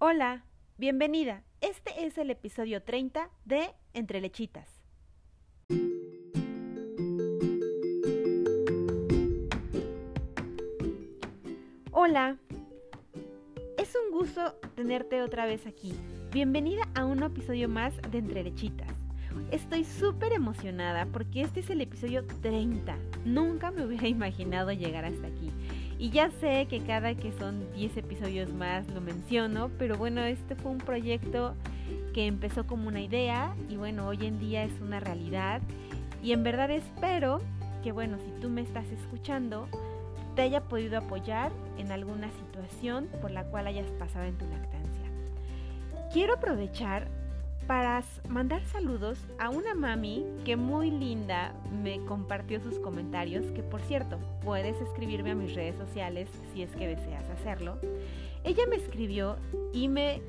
Hola, bienvenida. Este es el episodio 30 de Entre Lechitas. Hola, es un gusto tenerte otra vez aquí. Bienvenida a un episodio más de Entre Lechitas. Estoy súper emocionada porque este es el episodio 30. Nunca me hubiera imaginado llegar hasta aquí. Y ya sé que cada que son 10 episodios más lo menciono, pero bueno, este fue un proyecto que empezó como una idea y bueno, hoy en día es una realidad. Y en verdad espero que bueno, si tú me estás escuchando, te haya podido apoyar en alguna situación por la cual hayas pasado en tu lactancia. Quiero aprovechar para mandar saludos a una mami que muy linda me compartió sus comentarios, que por cierto, puedes escribirme a mis redes sociales si es que deseas hacerlo. Ella me escribió y me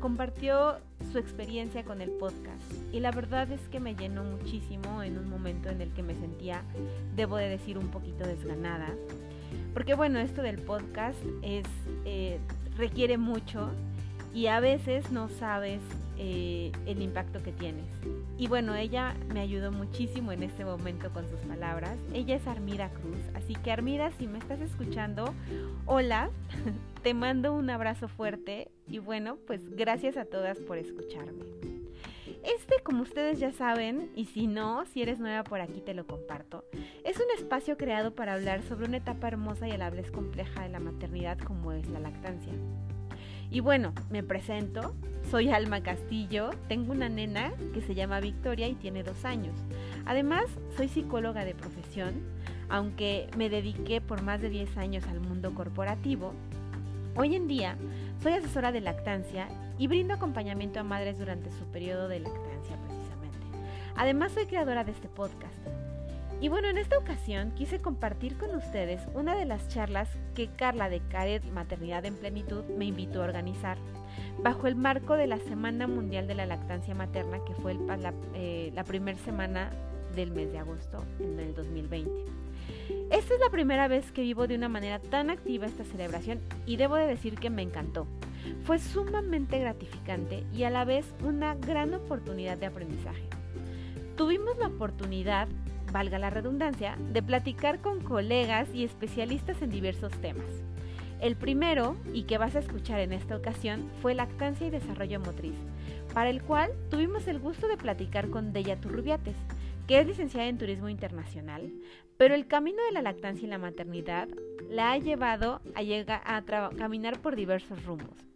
compartió su experiencia con el podcast y la verdad es que me llenó muchísimo en un momento en el que me sentía, debo de decir, un poquito desganada. Porque bueno, esto del podcast es, eh, requiere mucho y a veces no sabes eh, el impacto que tienes. Y bueno, ella me ayudó muchísimo en este momento con sus palabras. Ella es Armida Cruz, así que Armida, si me estás escuchando, hola, te mando un abrazo fuerte y bueno, pues gracias a todas por escucharme. Este, como ustedes ya saben, y si no, si eres nueva por aquí te lo comparto, es un espacio creado para hablar sobre una etapa hermosa y a la vez compleja de la maternidad como es la lactancia. Y bueno, me presento, soy Alma Castillo, tengo una nena que se llama Victoria y tiene dos años. Además, soy psicóloga de profesión, aunque me dediqué por más de 10 años al mundo corporativo. Hoy en día soy asesora de lactancia y brindo acompañamiento a madres durante su periodo de lactancia precisamente. Además, soy creadora de este podcast. Y bueno, en esta ocasión quise compartir con ustedes una de las charlas que Carla de Caret Maternidad en Plenitud me invitó a organizar, bajo el marco de la Semana Mundial de la Lactancia Materna, que fue la, eh, primera semana del mes de agosto en el 2020. Esta es la primera vez que vivo de una manera tan activa esta celebración y debo de decir que me encantó. Fue sumamente gratificante y a la vez una gran oportunidad de aprendizaje. Tuvimos la oportunidad valga la redundancia, de platicar con colegas y especialistas en diversos temas. El primero, y que vas a escuchar en esta ocasión, fue lactancia y desarrollo motriz, para el cual tuvimos el gusto de platicar con Deya Turrubiates, que es licenciada en Turismo Internacional, pero el camino de la lactancia y la maternidad la ha llevado a, llegar a caminar por diversos rumbos.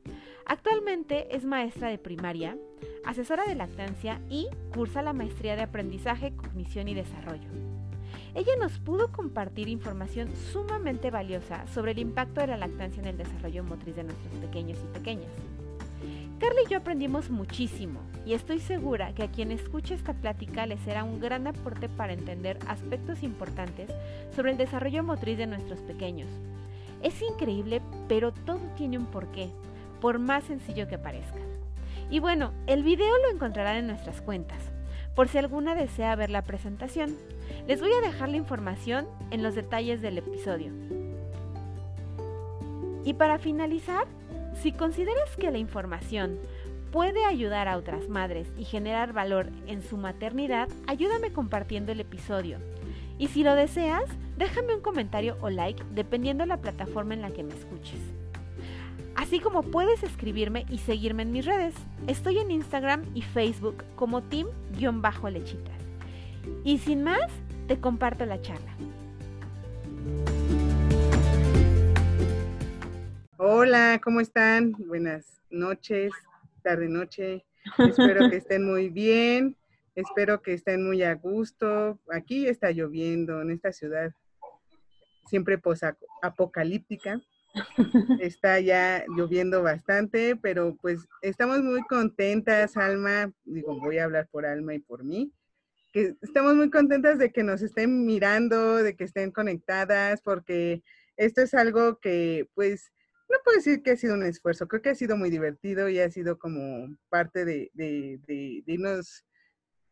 Actualmente es maestra de primaria, asesora de lactancia y cursa la maestría de aprendizaje, cognición y desarrollo. Ella nos pudo compartir información sumamente valiosa sobre el impacto de la lactancia en el desarrollo motriz de nuestros pequeños y pequeñas. Carla y yo aprendimos muchísimo y estoy segura que a quien escuche esta plática le será un gran aporte para entender aspectos importantes sobre el desarrollo motriz de nuestros pequeños. Es increíble, pero todo tiene un porqué por más sencillo que parezca. Y bueno, el video lo encontrarán en nuestras cuentas, por si alguna desea ver la presentación. Les voy a dejar la información en los detalles del episodio. Y para finalizar, si consideras que la información puede ayudar a otras madres y generar valor en su maternidad, ayúdame compartiendo el episodio. Y si lo deseas, déjame un comentario o like dependiendo de la plataforma en la que me escuches. Así como puedes escribirme y seguirme en mis redes. Estoy en Instagram y Facebook como team-lechitas. Y sin más, te comparto la charla. Hola, ¿cómo están? Buenas noches, tarde noche. Espero que estén muy bien. Espero que estén muy a gusto. Aquí está lloviendo en esta ciudad, siempre apocalíptica. Está ya lloviendo bastante, pero pues estamos muy contentas, Alma, digo, voy a hablar por Alma y por mí, que estamos muy contentas de que nos estén mirando, de que estén conectadas, porque esto es algo que pues no puedo decir que ha sido un esfuerzo, creo que ha sido muy divertido y ha sido como parte de, de, de irnos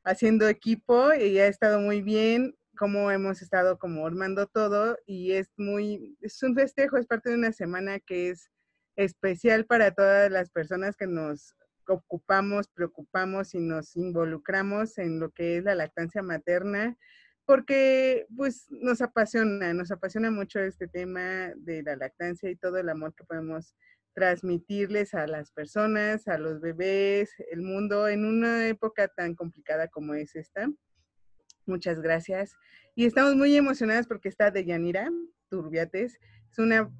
haciendo equipo y ha estado muy bien cómo hemos estado como armando todo y es muy, es un festejo, es parte de una semana que es especial para todas las personas que nos ocupamos, preocupamos y nos involucramos en lo que es la lactancia materna, porque pues nos apasiona, nos apasiona mucho este tema de la lactancia y todo el amor que podemos transmitirles a las personas, a los bebés, el mundo en una época tan complicada como es esta. Muchas gracias. Y estamos muy emocionadas porque está Deyanira Turbiates. Es una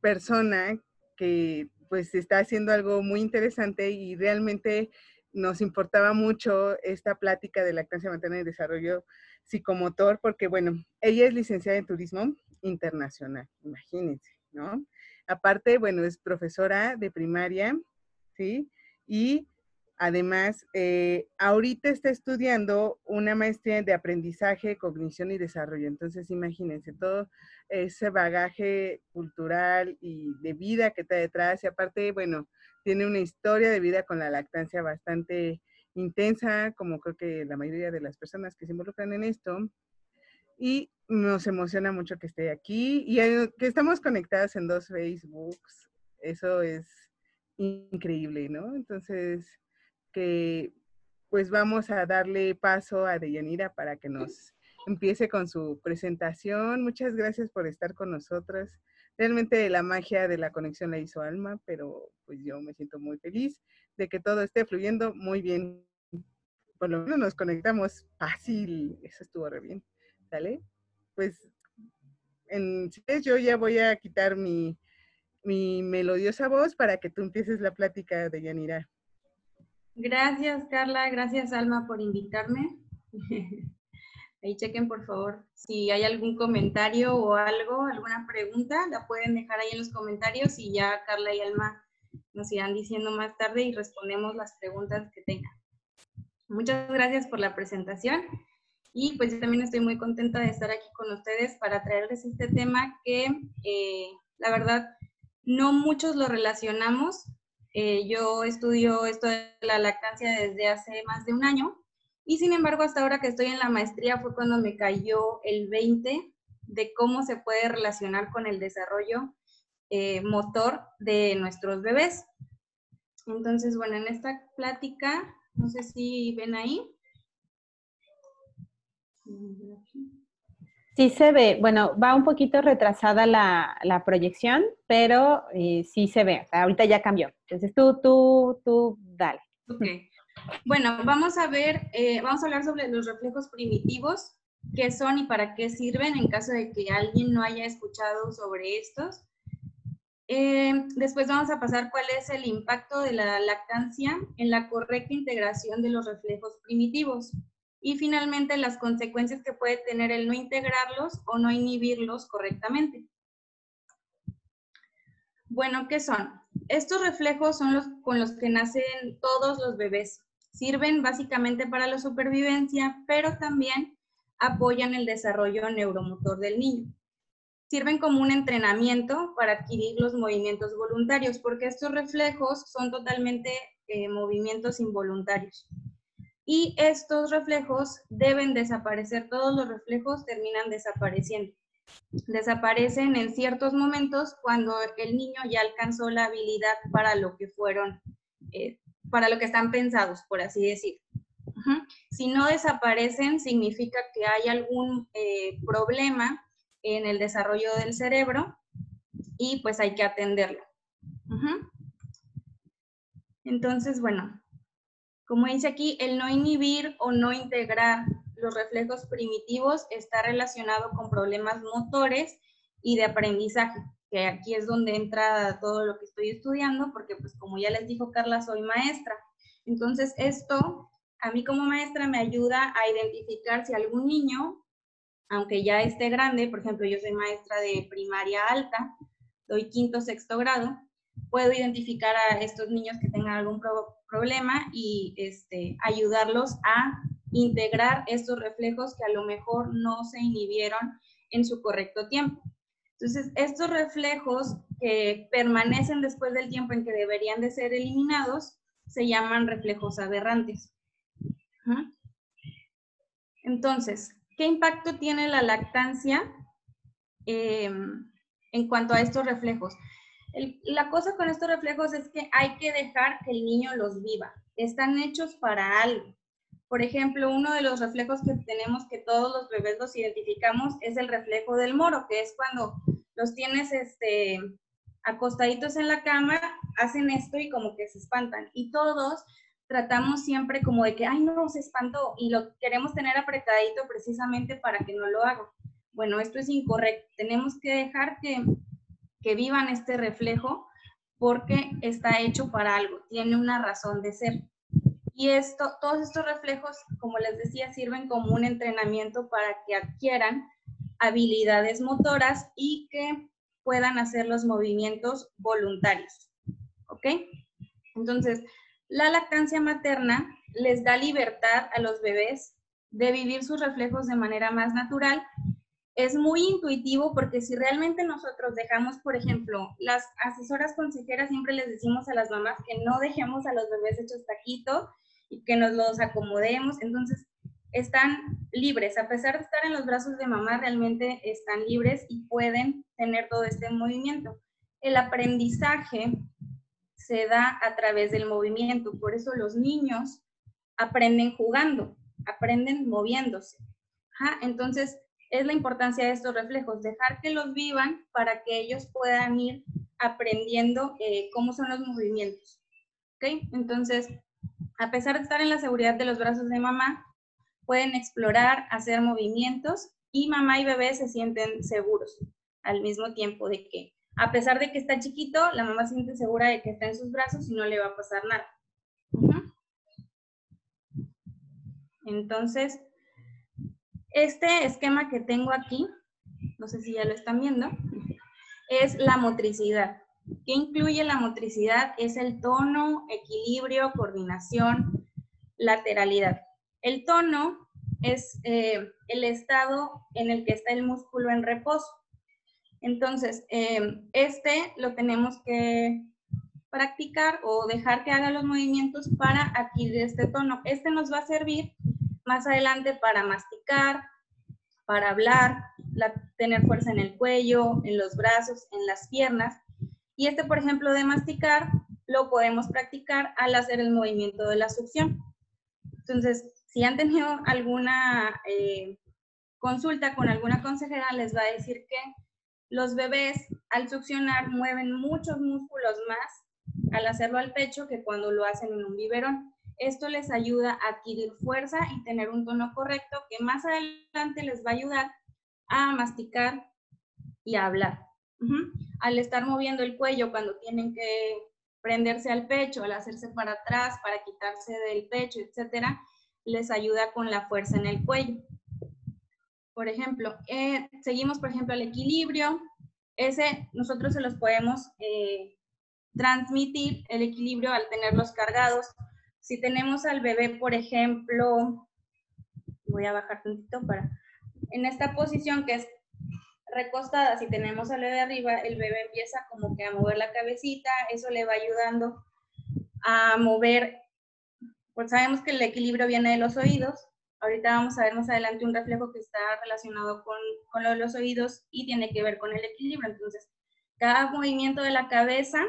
persona que pues está haciendo algo muy interesante y realmente nos importaba mucho esta plática de lactancia materna y desarrollo psicomotor porque, bueno, ella es licenciada en turismo internacional, imagínense, ¿no? Aparte, bueno, es profesora de primaria, ¿sí? Y además, eh, ahorita está estudiando una maestría de aprendizaje, cognición y desarrollo. Entonces, imagínense todo ese bagaje cultural y de vida que está detrás. Y aparte, bueno, tiene una historia de vida con la lactancia bastante intensa, como creo que la mayoría de las personas que se involucran en esto. Y nos emociona mucho que esté aquí y que estamos conectadas en dos Facebooks. Eso es increíble, ¿no? Entonces, pues vamos a darle paso a Deyanira para que nos empiece con su presentación. Muchas gracias por estar con nosotras. Realmente la magia de la conexión la hizo Alma, pero pues yo me siento muy feliz de que todo esté fluyendo muy bien. Por lo menos nos conectamos fácil. Eso estuvo re bien. ¿Sale? pues en, yo ya voy a quitar mi, mi melodiosa voz para que tú empieces la plática de Yanira. Gracias, Carla. Gracias, Alma, por invitarme. Ahí chequen, por favor, si hay algún comentario o algo, alguna pregunta, la pueden dejar ahí en los comentarios y ya Carla y Alma nos irán diciendo más tarde y respondemos las preguntas que tengan. Muchas gracias por la presentación. Y pues yo también estoy muy contenta de estar aquí con ustedes para traerles este tema que eh, la verdad no muchos lo relacionamos. Eh, yo estudio esto de la lactancia desde hace más de un año y sin embargo hasta ahora que estoy en la maestría fue cuando me cayó el 20 de cómo se puede relacionar con el desarrollo eh, motor de nuestros bebés. Entonces, bueno, en esta plática, no sé si ven ahí. Sí se ve, bueno, va un poquito retrasada la, proyección, pero eh, sí se ve, ahorita ya cambió. Entonces tú, tú, tú, dale. Ok. Bueno, vamos a ver, eh, vamos a hablar sobre los reflejos primitivos, qué son y para qué sirven en caso de que alguien no haya escuchado sobre estos. Eh, después vamos a pasar cuál es el impacto de la lactancia en la correcta integración de los reflejos primitivos y finalmente las consecuencias que puede tener el no integrarlos o no inhibirlos correctamente. Bueno, ¿qué son? Estos reflejos son los con los que nacen todos los bebés. Sirven básicamente para la supervivencia, pero también apoyan el desarrollo neuromotor del niño. Sirven como un entrenamiento para adquirir los movimientos voluntarios, porque estos reflejos son totalmente eh, movimientos involuntarios y estos reflejos deben desaparecer, todos los reflejos terminan desapareciendo. Desaparecen en ciertos momentos cuando el niño ya alcanzó la habilidad para lo que fueron, eh, para lo que están pensados, por así decir. Si no desaparecen, significa que hay algún eh, problema en el desarrollo del cerebro y pues hay que atenderlo. Entonces, bueno, como dice aquí, el no inhibir o no integrar los reflejos primitivos está relacionado con problemas motores y de aprendizaje, que aquí es donde entra todo lo que estoy estudiando, porque pues como ya les dijo Carla, soy maestra. Entonces esto a mí como maestra me ayuda a identificar si algún niño, aunque ya esté grande, por ejemplo, yo soy maestra de primaria alta, doy quinto, sexto grado, puedo identificar a estos niños que tengan algún problema y este, ayudarlos a integrar estos reflejos que a lo mejor no se inhibieron en su correcto tiempo. Entonces, estos reflejos que permanecen después del tiempo en que deberían de ser eliminados, se llaman reflejos aberrantes. Entonces, ¿qué impacto tiene la lactancia em, en cuanto a estos reflejos? La cosa con estos reflejos es que hay que dejar que el niño los viva. Están hechos para algo. Por ejemplo, uno de los reflejos que tenemos que todos los bebés los identificamos es el reflejo del moro, que es cuando los tienes este, acostaditos en la cama, hacen esto y como que se espantan. Y todos tratamos siempre como de que, ay, no, se espantó y lo queremos tener apretadito precisamente para que no lo haga. Bueno, esto es incorrecto. Tenemos que dejar que, que vivan este reflejo porque está hecho para algo, tiene una razón de ser. Y esto, todos estos reflejos, como les decía, sirven como un entrenamiento para que adquieran habilidades motoras y que puedan hacer los movimientos voluntarios. ¿Ok? Entonces, la lactancia materna les da libertad a los bebés de vivir sus reflejos de manera más natural. Es muy intuitivo porque si realmente nosotros dejamos, por ejemplo, las asesoras consejeras siempre les decimos a las mamás que no dejemos a los bebés hechos taquito y que nos los acomodemos. Entonces, están libres, a pesar de estar en los brazos de mamá, realmente están libres y pueden tener todo este movimiento. El aprendizaje se da a través del movimiento, por eso los niños aprenden jugando, aprenden moviéndose. Entonces, es la importancia de estos reflejos, dejar que los vivan para que ellos puedan ir aprendiendo eh, cómo son los movimientos. ¿Ok? Entonces, a pesar de estar en la seguridad de los brazos de mamá, pueden explorar, hacer movimientos y mamá y bebé se sienten seguros al mismo tiempo de que, a pesar de que está chiquito, la mamá se siente segura de que está en sus brazos y no le va a pasar nada. Entonces, este esquema que tengo aquí, no sé si ya lo están viendo, es la motricidad. ¿Qué incluye la motricidad? Es el tono, equilibrio, coordinación, lateralidad. El tono es eh, el estado en el que está el músculo en reposo. Entonces, eh, este lo tenemos que practicar o dejar que haga los movimientos para adquirir este tono. Este nos va a servir más adelante para masticar, para hablar, tener fuerza en el cuello, en los brazos, en las piernas y este, por ejemplo, de masticar, lo podemos practicar al hacer el movimiento de la succión. Entonces, si han tenido alguna eh, consulta con alguna consejera, les va a decir que los bebés al succionar mueven muchos músculos más al hacerlo al pecho que cuando lo hacen en un biberón. Esto les ayuda a adquirir fuerza y tener un tono correcto que más adelante les va a ayudar a masticar y a hablar. Al estar moviendo el cuello cuando tienen que prenderse al pecho, al hacerse para atrás, para quitarse del pecho, etcétera, les ayuda con la fuerza en el cuello. Por ejemplo, eh, seguimos, por ejemplo, el equilibrio. Ese nosotros se los podemos eh, transmitir, el equilibrio, al tenerlos cargados. Si tenemos al bebé, por ejemplo, voy a bajar tantito para, en esta posición que es recostada, si tenemos al bebé arriba, el bebé empieza como que a mover la cabecita, eso le va ayudando a mover, pues sabemos que el equilibrio viene de los oídos, ahorita vamos a ver más adelante un reflejo que está relacionado con, con lo de los oídos y tiene que ver con el equilibrio, entonces cada movimiento de la cabeza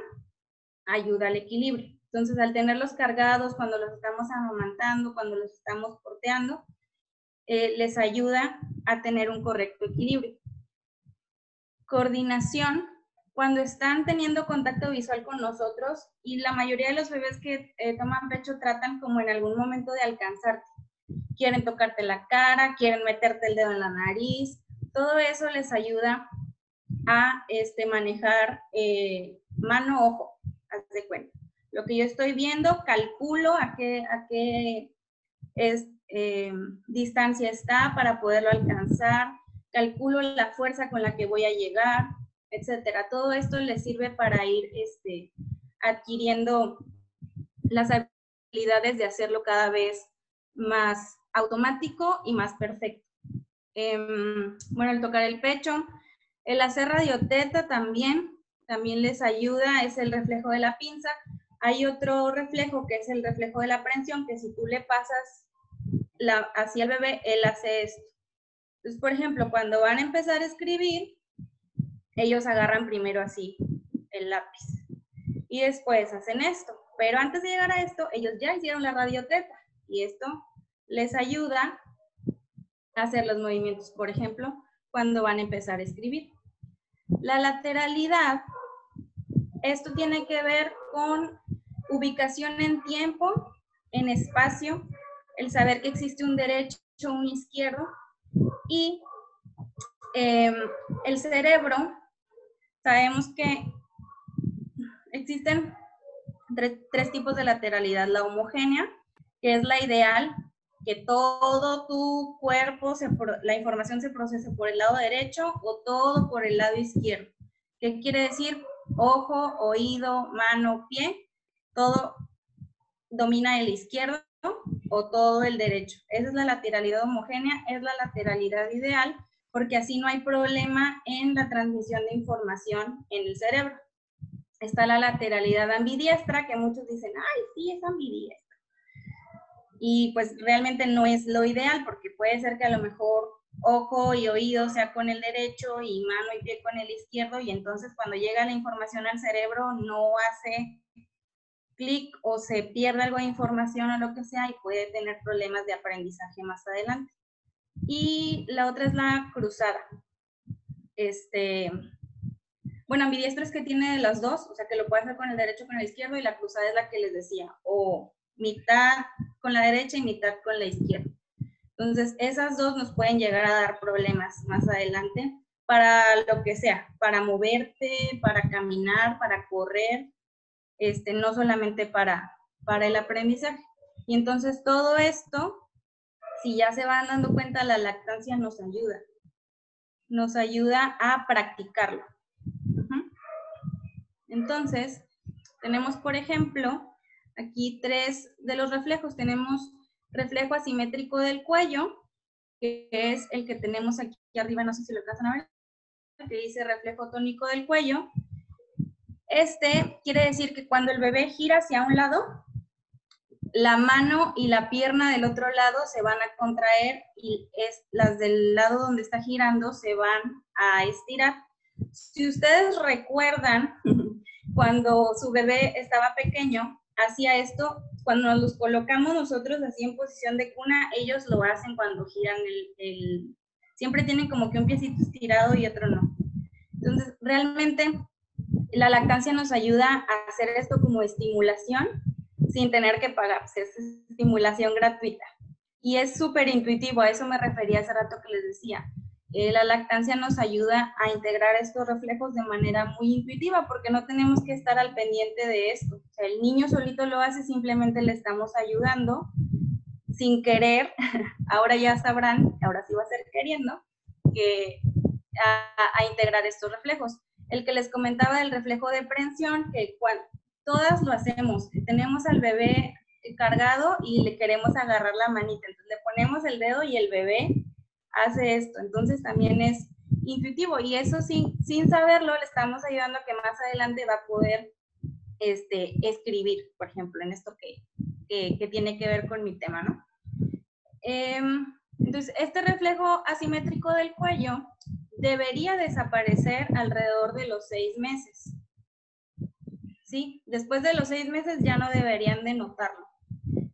ayuda al equilibrio. Entonces, al tenerlos cargados, cuando los estamos amamantando, cuando los estamos porteando, eh, les ayuda a tener un correcto equilibrio coordinación cuando están teniendo contacto visual con nosotros y la mayoría de los bebés que eh, toman pecho tratan como en algún momento de alcanzarte. Quieren tocarte la cara, quieren meterte el dedo en la nariz, todo eso les ayuda a este, manejar eh, mano-ojo, haz de cuenta. Lo que yo estoy viendo, calculo a qué, a qué es, eh, distancia está para poderlo alcanzar, calculo la fuerza con la que voy a llegar, etcétera. Todo esto les sirve para ir este, adquiriendo las habilidades de hacerlo cada vez más automático y más perfecto. Em, bueno, el tocar el pecho, el hacer radioteta también, también les ayuda, es el reflejo de la pinza. Hay otro reflejo que es el reflejo de la prensión, que si tú le pasas la, hacia el bebé, él hace esto. Entonces, por ejemplo, cuando van a empezar a escribir, ellos agarran primero así el lápiz. Y después hacen esto. Pero antes de llegar a esto, ellos ya hicieron la radioteta y esto les ayuda a hacer los movimientos, por ejemplo, cuando van a empezar a escribir. La lateralidad, esto tiene que ver con ubicación en tiempo, en espacio, el saber que existe un derecho, un izquierdo y em, el cerebro, sabemos que existen tres, tipos de lateralidad. La homogénea, que es la ideal, que todo tu cuerpo, se, la información se procese por el lado derecho o todo por el lado izquierdo. ¿Qué quiere decir? Ojo, oído, mano, pie, todo domina el izquierdo o todo el derecho. Esa es la lateralidad homogénea, es la lateralidad ideal, porque así no hay problema en la transmisión de información en el cerebro está la lateralidad ambidiestra, que muchos dicen, ay, sí, es ambidiestra. Y pues realmente no es lo ideal, porque puede ser que a lo mejor ojo y oído sea con el derecho y mano y pie con el izquierdo, y entonces cuando llega la información al cerebro no hace clic o se pierde algo de información o lo que sea y puede tener problemas de aprendizaje más adelante. Y la otra es la cruzada. Este, bueno, ambidiestro es que tiene las dos, o sea que lo puede hacer con el derecho con el izquierdo y la cruzada es la que les decía, o mitad con la derecha y mitad con la izquierda. Entonces, esas dos nos pueden llegar a dar problemas más adelante para lo que sea, para moverte, para caminar, para correr, este, no solamente para, para el aprendizaje. Y entonces todo esto, si ya se van dando cuenta, la lactancia nos ayuda. Nos ayuda a practicarlo. Entonces, tenemos, por ejemplo, aquí tres de los reflejos. Tenemos reflejo asimétrico del cuello, que es el que tenemos aquí arriba, no sé si lo alcanzan a ver, que dice reflejo tónico del cuello. Este quiere decir que cuando el bebé gira hacia un lado, la mano y la pierna del otro lado se van a contraer y es, las del lado donde está girando se van a estirar. Si ustedes recuerdan, cuando su bebé estaba pequeño, hacía esto, cuando los colocamos nosotros así en posición de cuna, ellos lo hacen cuando giran el, siempre tienen como que un piecito estirado y otro no. Entonces, realmente la lactancia nos ayuda a hacer esto como estimulación sin tener que pagar, es estimulación gratuita. Y es súper intuitivo, a eso me refería hace rato que les decía. Eh, la lactancia nos ayuda a integrar estos reflejos de manera muy intuitiva porque no tenemos que estar al pendiente de esto. El niño solito lo hace, simplemente le estamos ayudando sin querer. Ahora ya sabrán, ahora sí va a ser queriendo, que a, integrar estos reflejos. El que les comentaba del reflejo de prensión, que cual, todas lo hacemos. Tenemos al bebé cargado y le queremos agarrar la manita. Entonces le ponemos el dedo y el bebé hace esto. Entonces también es intuitivo y eso sin, sin saberlo le estamos ayudando a que más adelante va a poder este, escribir, por ejemplo, en esto que, que, tiene que ver con mi tema, ¿no? Em, entonces, este reflejo asimétrico del cuello debería desaparecer alrededor de los seis meses. ¿Sí? Después de los seis meses ya no deberían de notarlo.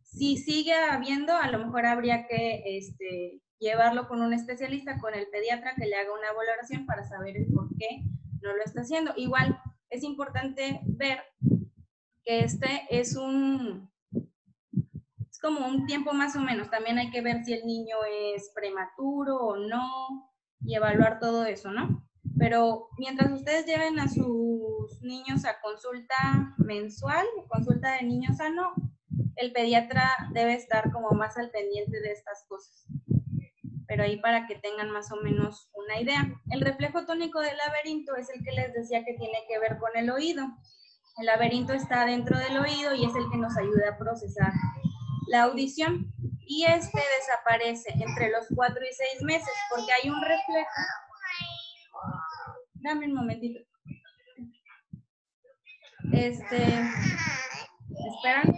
Si sigue habiendo, a lo mejor habría que este, llevarlo con un especialista, con el pediatra, que le haga una valoración para saber por qué no lo está haciendo. Igual es importante ver que este es un, como un tiempo más o menos. También hay que ver si el niño es prematuro o no y evaluar todo eso, ¿no? Pero mientras ustedes lleven a sus niños a consulta mensual, consulta de niño sano, el pediatra debe estar como más al pendiente de estas cosas pero ahí para que tengan más o menos una idea. El reflejo tónico del laberinto es el que les decía que tiene que ver con el oído. El laberinto está dentro del oído y es el que nos ayuda a procesar la audición. Y este desaparece entre los 4 y 6 meses porque hay un reflejo. Dame un momentito. Este, esperan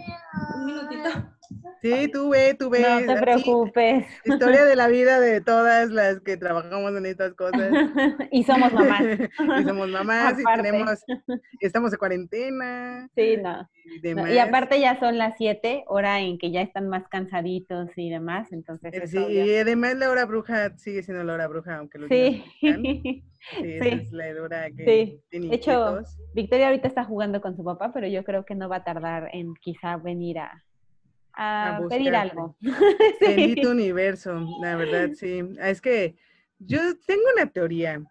un minutito. Sí, tuve, tuve. No te preocupes. historia de la vida de todas las que trabajamos en estas cosas. y somos mamás. y somos mamás y tenemos, estamos de cuarentena. Sí, no. Y, aparte ya son las siete, hora en que ya están más cansaditos y demás, entonces. Eh, sí, y además la hora bruja sigue siendo la hora bruja, aunque los sí. sí. Sí, es la hora que tiene De hecho, Victoria ahorita está jugando con su papá, pero yo creo que no va a tardar en quizá venir a, a, pedir algo. Bendito universo, la verdad, sí. Es que yo tengo una teoría.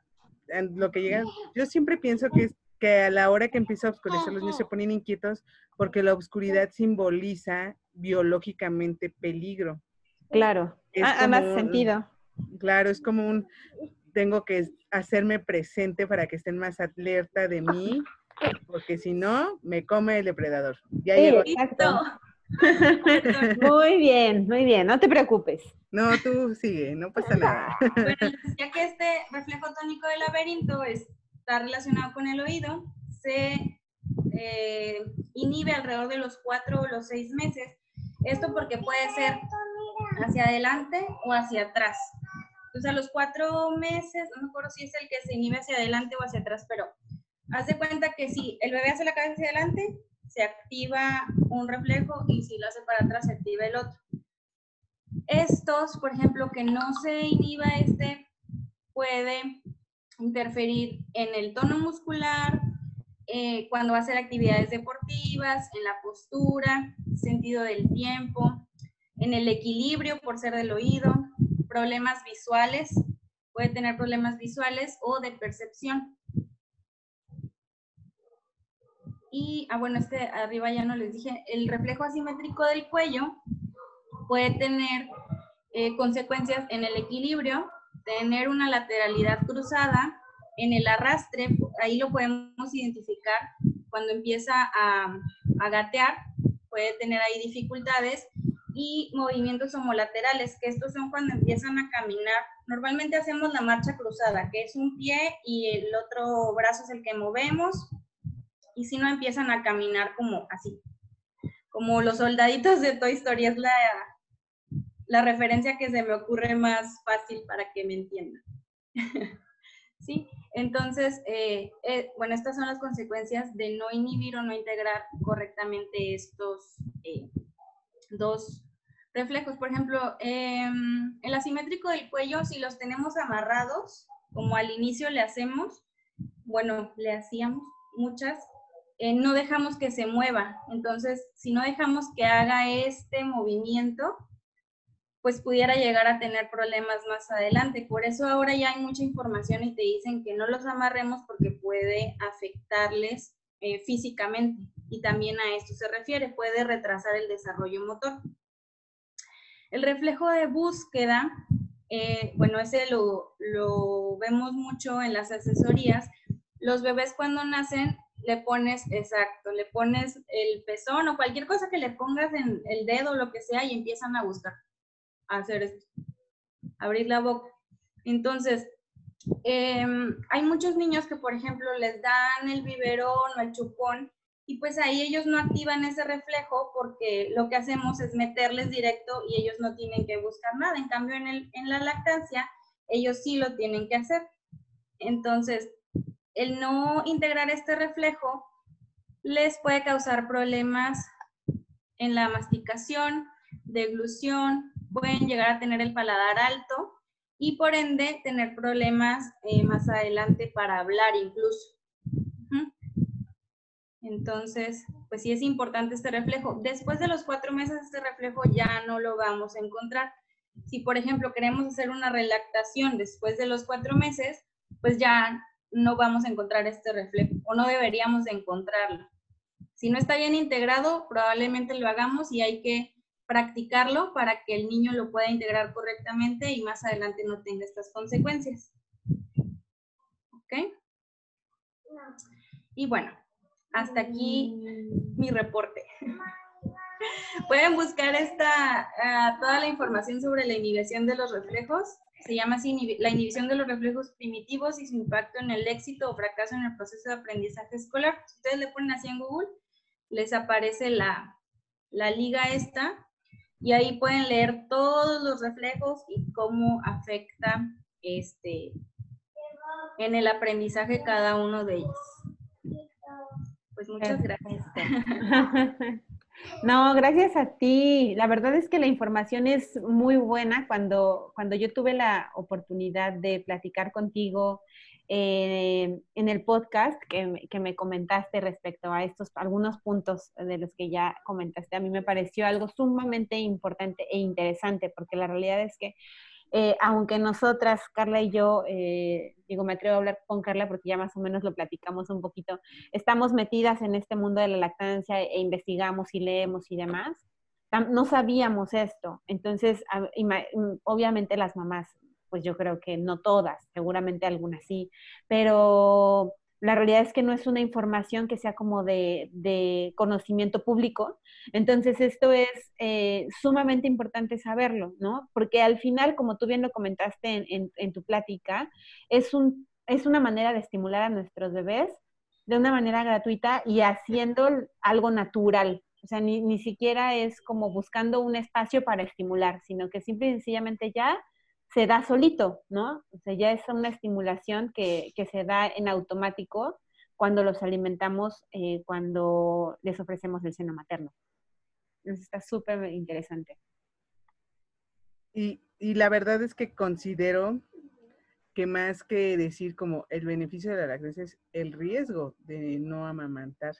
Lo que llega, yo siempre pienso que, que a la hora que empieza a oscurecer los niños se ponen inquietos porque la oscuridad simboliza biológicamente peligro. Claro, ah, ah más sentido. Claro, es como un, tengo que hacerme presente para que estén más alerta de mí, porque si no, me come el depredador. Ya llegó. Exacto. muy bien, muy bien, no te preocupes. No, tú sigue, no pasa nada. Bueno, ya que este reflejo tónico del laberinto está relacionado con el oído, se eh, inhibe alrededor de los cuatro o los seis meses. Esto porque puede ser hacia adelante o hacia atrás. Entonces, a los cuatro meses, no me acuerdo si es el que se inhibe hacia adelante o hacia atrás, pero haz de cuenta que si el bebé hace la cabeza hacia adelante, se activa un reflejo y si lo hace para atrás, se activa el otro. Estos, por ejemplo, que no se inhiba este, puede interferir en el tono muscular, eh, cuando va a hacer actividades deportivas, en la postura, sentido del tiempo, en el equilibrio por ser del oído, problemas visuales, puede tener problemas visuales o de percepción. Y, ah, bueno, este arriba ya no les dije, el reflejo asimétrico del cuello puede tener eh, consecuencias en el equilibrio, tener una lateralidad cruzada, en el arrastre, ahí lo podemos identificar cuando empieza a, a gatear, puede tener ahí dificultades y movimientos homolaterales, que estos son cuando empiezan a caminar. Normalmente hacemos la marcha cruzada, que es un pie y el otro brazo es el que movemos, y si no empiezan a caminar como así, como los soldaditos de Toy Story, es la, la referencia que se me ocurre más fácil para que me entiendan. ¿Sí? Entonces, eh, eh, bueno, estas son las consecuencias de no inhibir o no integrar correctamente estos eh, dos reflejos. Por ejemplo, em, el asimétrico del cuello, si los tenemos amarrados, como al inicio le hacemos, bueno, le hacíamos muchas, eh, no dejamos que se mueva. Entonces, si no dejamos que haga este movimiento, pues pudiera llegar a tener problemas más adelante. Por eso ahora ya hay mucha información y te dicen que no los amarremos porque puede afectarles eh, físicamente. Y también a esto se refiere, puede retrasar el desarrollo motor. El reflejo de búsqueda, eh, bueno, ese lo, lo vemos mucho en las asesorías. Los bebés cuando nacen le pones, exacto, le pones el pezón o cualquier cosa que le pongas en el dedo, lo que sea, y empiezan a buscar, a hacer esto, abrir la boca. Entonces, em, hay muchos niños que, por ejemplo, les dan el biberón o el chupón y pues ahí ellos no activan ese reflejo porque lo que hacemos es meterles directo y ellos no tienen que buscar nada. En cambio, en, el, en la lactancia, ellos sí lo tienen que hacer. Entonces, el no integrar este reflejo les puede causar problemas en la masticación, deglución, pueden llegar a tener el paladar alto y por ende tener problemas eh, más adelante para hablar incluso. Entonces, pues sí es importante este reflejo. Después de los cuatro meses, este reflejo ya no lo vamos a encontrar. Si, por ejemplo, queremos hacer una relactación después de los cuatro meses, pues ya no vamos a encontrar este reflejo o no deberíamos de encontrarlo. Si no está bien integrado, probablemente lo hagamos y hay que practicarlo para que el niño lo pueda integrar correctamente y más adelante no tenga estas consecuencias. ¿Ok? Y bueno, hasta aquí mi reporte. Pueden buscar esta, ah, toda la información sobre la inhibición de los reflejos se llama así la inhibición de los reflejos primitivos y su impacto en el éxito o fracaso en el proceso de aprendizaje escolar. Si ustedes le ponen así en Google, les aparece la, la liga esta y ahí pueden leer todos los reflejos y cómo afecta este en el aprendizaje cada uno de ellos. Pues muchas gracias. No, gracias a ti. La verdad es que la información es muy buena. Cuando, cuando yo tuve la oportunidad de platicar contigo eh, en el podcast que, que, me comentaste respecto a estos algunos puntos de los que ya comentaste, a mí me pareció algo sumamente importante e interesante, porque la realidad es que eh, aunque nosotras, Carla y yo, eh, digo, me atrevo a hablar con Carla porque ya más o menos lo platicamos un poquito, estamos metidas en este mundo de la lactancia e investigamos y leemos y demás, no sabíamos esto. Entonces, mm, obviamente las mamás, pues yo creo que no todas, seguramente algunas sí, pero la realidad es que no es una información que sea como de, conocimiento público. Entonces, esto es eh, sumamente importante saberlo, ¿no? Porque al final, como tú bien lo comentaste en, tu plática, es, un, es una manera de estimular a nuestros bebés de una manera gratuita y haciendo algo natural. O sea, ni, ni siquiera es como buscando un espacio para estimular, sino que simple y sencillamente ya se da solito, ¿no? O sea, ya es una estimulación que, se da en automático cuando los alimentamos, eh, cuando les ofrecemos el seno materno. Entonces está súper interesante. Y, y, la verdad es que considero que más que decir como el beneficio de la lactancia es el riesgo de no amamantar,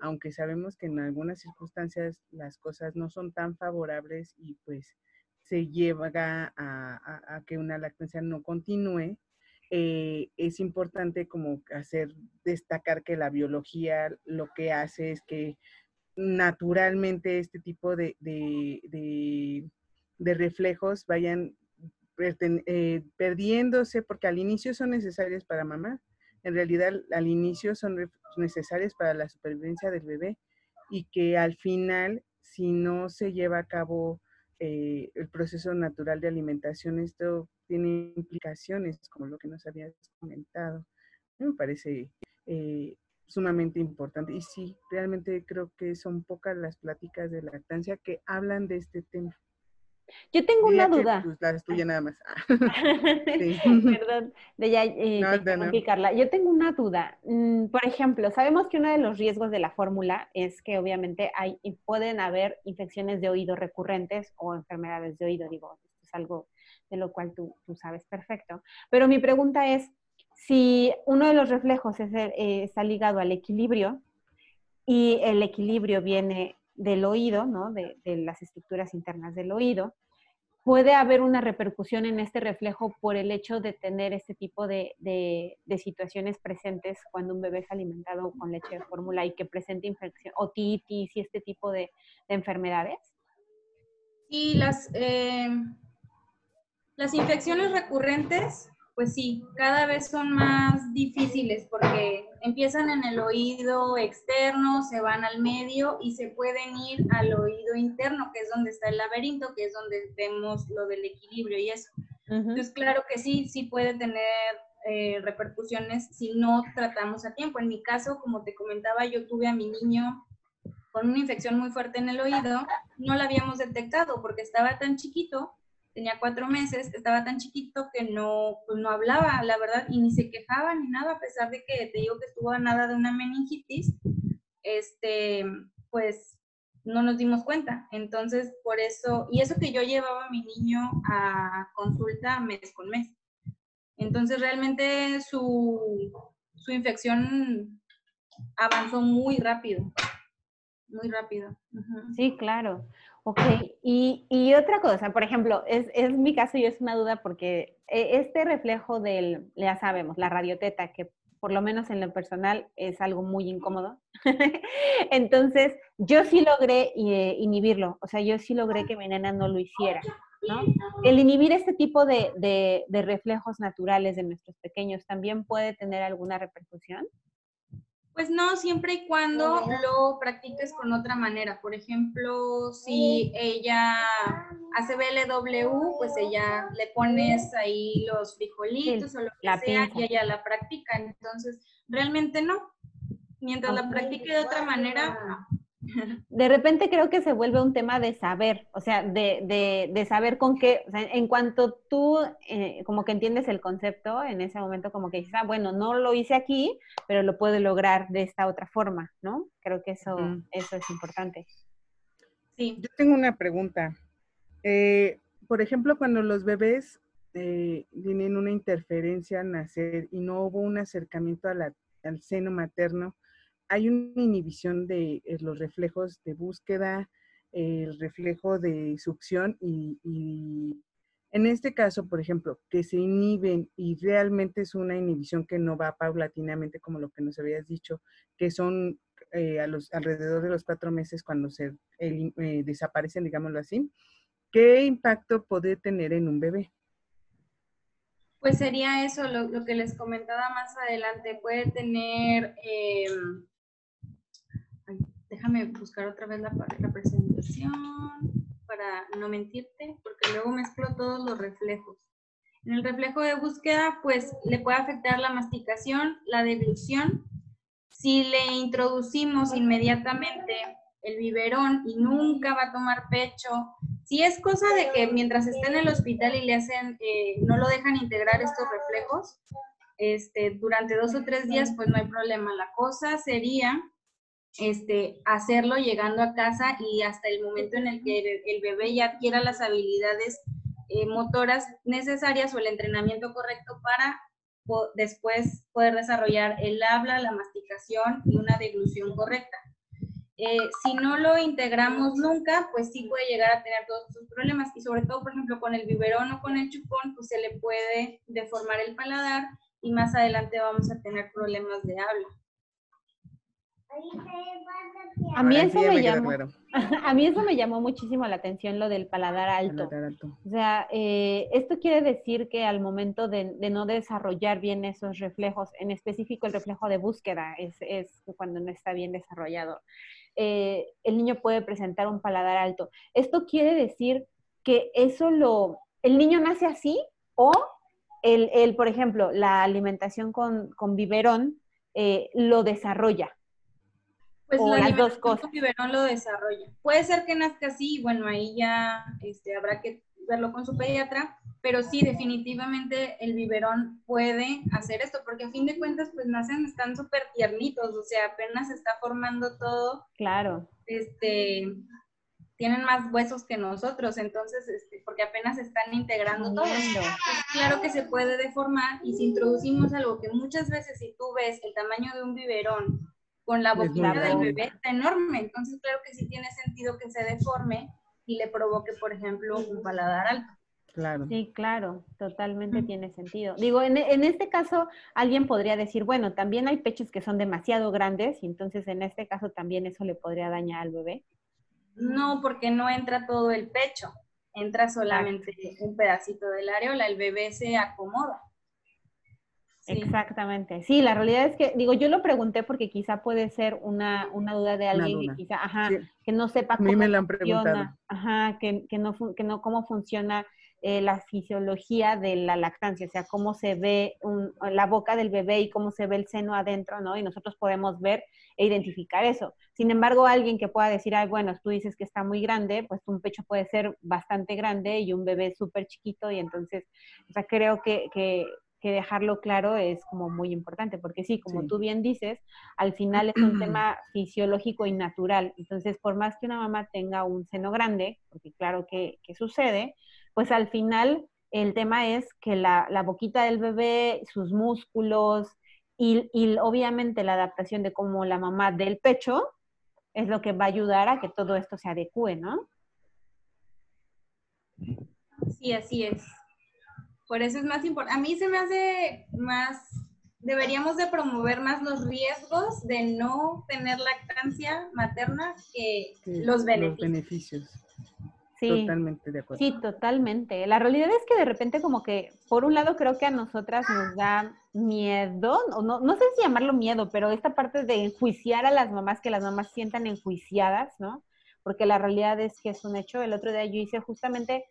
aunque sabemos que en algunas circunstancias las cosas no son tan favorables y pues se lleva a, que una lactancia no continúe, eh, es importante como hacer destacar que la biología lo que hace es que naturalmente este tipo de, reflejos vayan eh, perdiéndose porque al inicio son necesarios para mamá. En realidad al inicio son necesarios para la supervivencia del bebé y que al final si no se lleva a cabo eh, el proceso natural de alimentación, esto tiene implicaciones, como lo que nos habías comentado. Me parece eh, sumamente importante. Y sí, realmente creo que son pocas las pláticas de lactancia que hablan de este tema. Yo tengo una duda. pues, la tuya nada más. Perdón, de ya eh, Yo tengo una duda. Mm, por ejemplo, sabemos que uno de los riesgos de la fórmula es que obviamente hay pueden haber infecciones de oído recurrentes o enfermedades de oído. Digo, esto es algo de lo cual tú, tú sabes perfecto. Pero mi pregunta es, si uno de los reflejos es, eh, está ligado al equilibrio y el equilibrio viene del oído, ¿no? de, las estructuras internas del oído, puede haber una repercusión en este reflejo por el hecho de tener este tipo de, situaciones presentes cuando un bebé es alimentado con leche de fórmula y que presente infección, otitis y este tipo de, enfermedades? Y las, eh, las infecciones recurrentes pues sí, cada vez son más difíciles porque empiezan en el oído externo, se van al medio y se pueden ir al oído interno, que es donde está el laberinto, que es donde vemos lo del equilibrio y eso. Entonces, claro que sí, sí puede tener eh, repercusiones si no tratamos a tiempo. En mi caso, como te comentaba, yo tuve a mi niño con una infección muy fuerte en el oído, no la habíamos detectado porque estaba tan chiquito tenía cuatro meses, estaba tan chiquito que no, pues no hablaba, la verdad, y ni se quejaba ni nada, a pesar de que te digo que estuvo a nada de una meningitis, este, pues no nos dimos cuenta. Entonces, por eso, y eso que yo llevaba a mi niño a consulta mes con mes. Entonces, realmente su, su infección avanzó muy rápido, muy rápido. Sí, claro. Ok, y, otra cosa, por ejemplo, es, es, mi caso y es una duda porque e, este reflejo del, ya sabemos, la radioteta, que por lo menos en lo personal es algo muy incómodo. Entonces, yo sí logré eh, inhibirlo, o sea, yo sí logré que mi nena no lo hiciera, ¿no? El inhibir este tipo de, de reflejos naturales de nuestros pequeños también puede tener alguna repercusión. Pues no, siempre y cuando lo practiques con otra manera. Por ejemplo, si ella hace BLW, pues ella le pones ahí los frijolitos o lo que sea y ella la practica. Entonces, realmente no. Mientras la practique de otra manera, no. de repente creo que se vuelve un tema de saber, o sea, de, de, saber con qué, o sea, en cuanto tú eh, como que entiendes el concepto, en ese momento como que dices, ah, bueno, no lo hice aquí, pero lo puedo lograr de esta otra forma, ¿no? Creo que eso, eso es importante. Sí. Yo tengo una pregunta. Eh, por ejemplo, cuando los bebés eh, tienen una interferencia al nacer y no hubo un acercamiento al seno materno, hay una inhibición de eh, los reflejos de búsqueda, el reflejo de succión y, en este caso, por ejemplo, que se inhiben y realmente es una inhibición que no va paulatinamente como lo que nos habías dicho, que son eh, a los, alrededor de los cuatro meses cuando se eh, desaparecen, digámoslo así, ¿qué impacto puede tener en un bebé? Pues sería eso, lo, que les comentaba más adelante. Puede tener em, déjame buscar otra vez la representación para no mentirte, porque luego mezclo todos los reflejos. En el reflejo de búsqueda, pues le puede afectar la masticación, la deglución. Si le introducimos inmediatamente el biberón y nunca va a tomar pecho, si es cosa de que mientras esté en el hospital y le hacen, eh, no lo dejan integrar estos reflejos, este, durante dos o tres días, pues no hay problema. La cosa sería este, hacerlo llegando a casa y hasta el momento en el que el bebé ya adquiera las habilidades eh, motoras necesarias o el entrenamiento correcto para después poder desarrollar el habla, la masticación y una deglución correcta. Eh, si no lo integramos nunca, pues sí puede llegar a tener todos esos problemas y sobre todo, por ejemplo, con el biberón o con el chupón, pues se le puede deformar el paladar y más adelante vamos a tener problemas de habla. A mí, eso me llamó, a mí eso me llamó muchísimo la atención, lo del paladar alto. O sea, eh, esto quiere decir que al momento de, no desarrollar bien esos reflejos, en específico el reflejo de búsqueda, es, cuando no está bien desarrollado, eh, el niño puede presentar un paladar alto. Esto quiere decir que eso lo, el niño nace así o el, el por ejemplo, la alimentación con, con biberón eh, lo desarrolla. Pues la las dos cosas. biberón lo desarrolla. Puede ser que nazca así, y bueno, ahí ya este, habrá que verlo con su pediatra, pero sí, definitivamente el biberón puede hacer esto, porque a fin de cuentas, pues nacen, están súper tiernitos, o sea, apenas se está formando todo. Claro. Este, tienen más huesos que nosotros, entonces, este, porque apenas están integrando todo. claro que se puede deformar y si introducimos algo que muchas veces si tú ves el tamaño de un biberón con la boquita del bebé está enorme. Entonces, claro que sí tiene sentido que se deforme y le provoque, por ejemplo, un paladar alto. Claro. Sí, claro, totalmente tiene sentido. Digo, en, en, este caso, alguien podría decir, bueno, también hay pechos que son demasiado grandes y entonces en este caso también eso le podría dañar al bebé. No, porque no entra todo el pecho, entra solamente un pedacito del areola, el bebé se acomoda. Exactamente. Sí, la realidad es que, digo, yo lo pregunté porque quizá puede ser una, una duda de alguien que quizá, ajá, que no sepa cómo funciona, ajá, que, que, no, que no cómo funciona eh, la fisiología de la lactancia, o sea, cómo se ve la boca del bebé y cómo se ve el seno adentro, ¿no? Y nosotros podemos ver e identificar eso. Sin embargo, alguien que pueda decir, ay, bueno, tú dices que está muy grande, pues un pecho puede ser bastante grande y un bebé súper chiquito y entonces, o sea, creo que, que que dejarlo claro es como muy importante, porque sí, como tú bien dices, al final es un tema fisiológico y natural. Entonces, por más que una mamá tenga un seno grande, porque claro que, sucede, pues al final el tema es que la, boquita del bebé, sus músculos y, y, obviamente la adaptación de cómo la mamá del pecho es lo que va a ayudar a que todo esto se adecue, ¿no? Sí, así es. Por eso es más importante. A mí se me hace más, deberíamos de promover más los riesgos de no tener lactancia materna que los beneficios. Los beneficios. Sí, totalmente de acuerdo. Sí, totalmente. La realidad es que de repente como que, por un lado creo que a nosotras nos da miedo, o no, no sé si llamarlo miedo, pero esta parte de enjuiciar a las mamás, que las mamás sientan enjuiciadas, ¿no? Porque la realidad es que es un hecho. El otro día yo hice justamente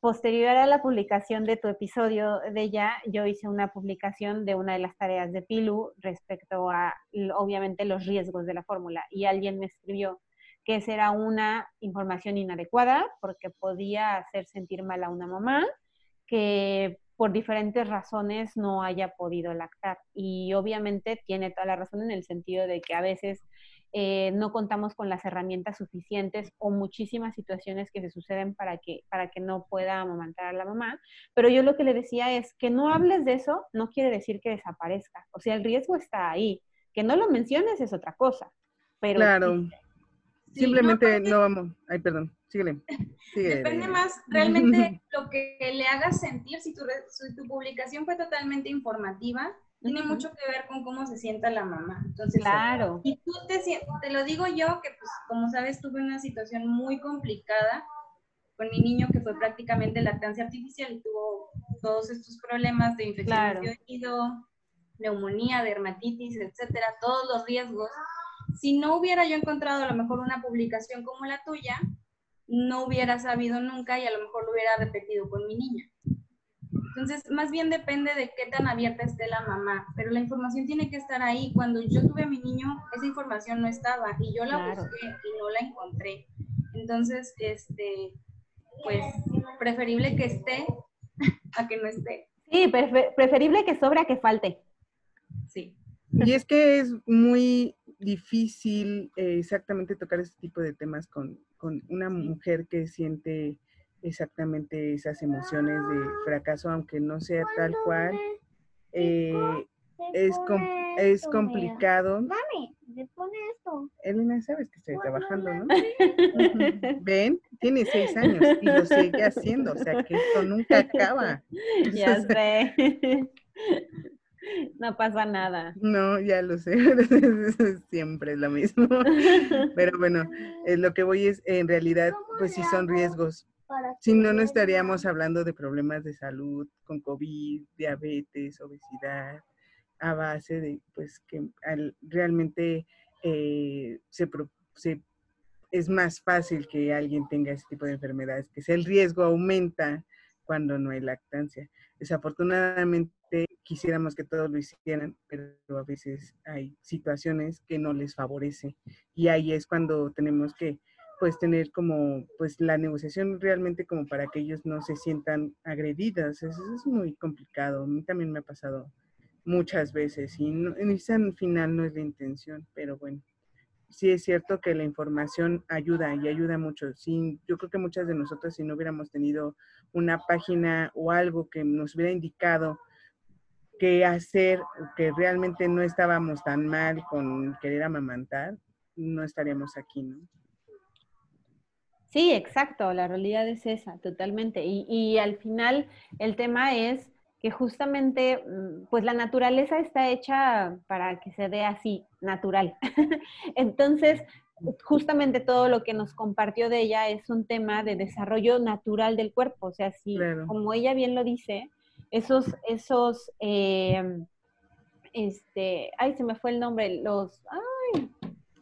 Posterior a la publicación de tu episodio de ella, yo hice una publicación de una de las tareas de Pilu respecto a, obviamente, los riesgos de la fórmula. Y alguien me escribió que esa era una información inadecuada porque podía hacer sentir mal a una mamá que por diferentes razones no haya podido lactar. Y obviamente tiene toda la razón en el sentido de que a veces eh, no contamos con las herramientas suficientes o muchísimas situaciones que se suceden para que, para que no pueda amamantar a la mamá. Pero yo lo que le decía es que no hables de eso no quiere decir que desaparezca. O sea, el riesgo está ahí. Que no lo menciones es otra cosa. Pero claro. Simplemente no, vamos. Ay, perdón. Síguele. Depende más realmente lo que le hagas sentir. Si tu, si tu publicación fue totalmente informativa, tiene mucho que ver con cómo se sienta la mamá. Entonces, claro. Y tú te, te lo digo yo, que pues como sabes, tuve una situación muy complicada con mi niño que fue prácticamente lactancia artificial y tuvo todos estos problemas de infección de oído, neumonía, dermatitis, etcétera, todos los riesgos. Si no hubiera yo encontrado a lo mejor una publicación como la tuya, no hubiera sabido nunca y a lo mejor lo hubiera repetido con mi niña. Entonces, más bien depende de qué tan abierta esté la mamá, pero la información tiene que estar ahí. Cuando yo tuve a mi niño, esa información no estaba y yo la busqué y no la encontré. Entonces, este, pues, preferible que esté a que no esté. Sí, preferible que sobra que falte. Sí. Y es que es muy difícil eh, exactamente tocar este tipo de temas con, con una mujer que siente exactamente esas emociones de fracaso, aunque no sea tal cual. Eh, es, es complicado. Mami, ¿me pone esto? Elena, sabes que estoy trabajando, ¿no? Ven, tiene seis años y lo sigue haciendo, o sea que esto nunca acaba. Ya sé. No pasa nada. No, ya lo sé, siempre es lo mismo. Pero bueno, eh, lo que voy es, en realidad, pues sí son riesgos si no, no estaríamos hablando de problemas de salud con COVID, diabetes, obesidad, a base de, pues, que realmente eh, se, es más fácil que alguien tenga ese tipo de enfermedades, que el riesgo aumenta cuando no hay lactancia. Desafortunadamente quisiéramos que todos lo hicieran, pero a veces hay situaciones que no les favorece y ahí es cuando tenemos que pues tener como pues la negociación realmente como para que ellos no se sientan agredidas. Eso es muy complicado. A mí también me ha pasado muchas veces y no, al final no es la intención, pero bueno, sí es cierto que la información ayuda y ayuda mucho. Sí, yo creo que muchas de nosotros si no hubiéramos tenido una página o algo que nos hubiera indicado qué hacer, que realmente no estábamos tan mal con querer amamantar, no estaríamos aquí, ¿no? Sí, exacto, la realidad es esa, totalmente. Y, al final el tema es que justamente, mm, pues la naturaleza está hecha para que se dé así, natural. Entonces, justamente todo lo que nos compartió de ella es un tema de desarrollo natural del cuerpo. O sea, si, como ella bien lo dice, esos, esos, em, este, ay, se me fue el nombre, los, ay,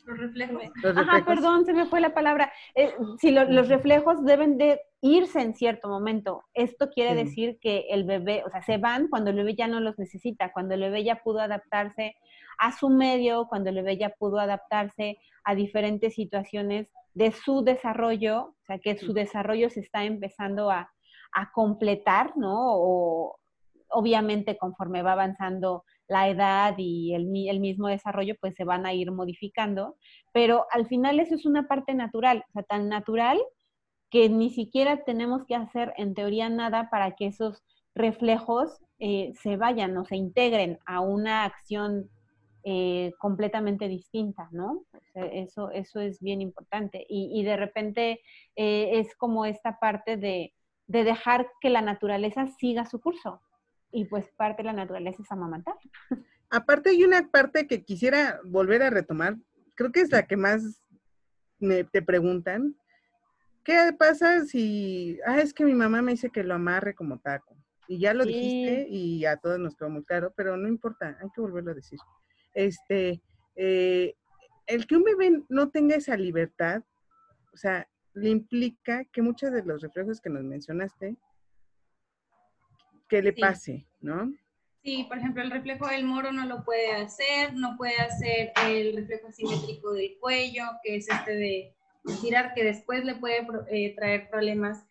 los reflejos. Ajá, perdón, se me fue la palabra. Eh, si los reflejos deben de irse en cierto momento. Esto quiere decir que el bebé, o sea, se van cuando el bebé ya no los necesita, cuando el bebé ya pudo adaptarse a su medio, cuando el bebé ya pudo adaptarse a diferentes situaciones de su desarrollo, o sea, que su desarrollo se está empezando a, a completar, ¿no? O obviamente conforme va avanzando la edad y el, el, mismo desarrollo pues se van a ir modificando, pero al final eso es una parte natural, o sea, tan natural que ni siquiera tenemos que hacer en teoría nada para que esos reflejos eh, se vayan o se integren a una acción eh, completamente distinta, ¿no? eso, eso es bien importante. Y, de repente eh, es como esta parte de, de dejar que la naturaleza siga su curso y pues parte de la naturaleza es amamantar. Aparte hay una parte que quisiera volver a retomar, creo que es la que más me, te preguntan. ¿Qué pasa si, ah, es que mi mamá me dice que lo amarre como taco? Y ya lo dijiste y a todos nos quedó muy claro, pero no importa, hay que volverlo a decir. Este, eh, el que un bebé no tenga esa libertad, o sea, le implica que muchos de los reflejos que nos mencionaste que le pase, ¿no? Sí, por ejemplo, el reflejo del moro no lo puede hacer, no puede hacer el reflejo asimétrico del cuello, que es este de estirar, que después le puede eh, traer problemas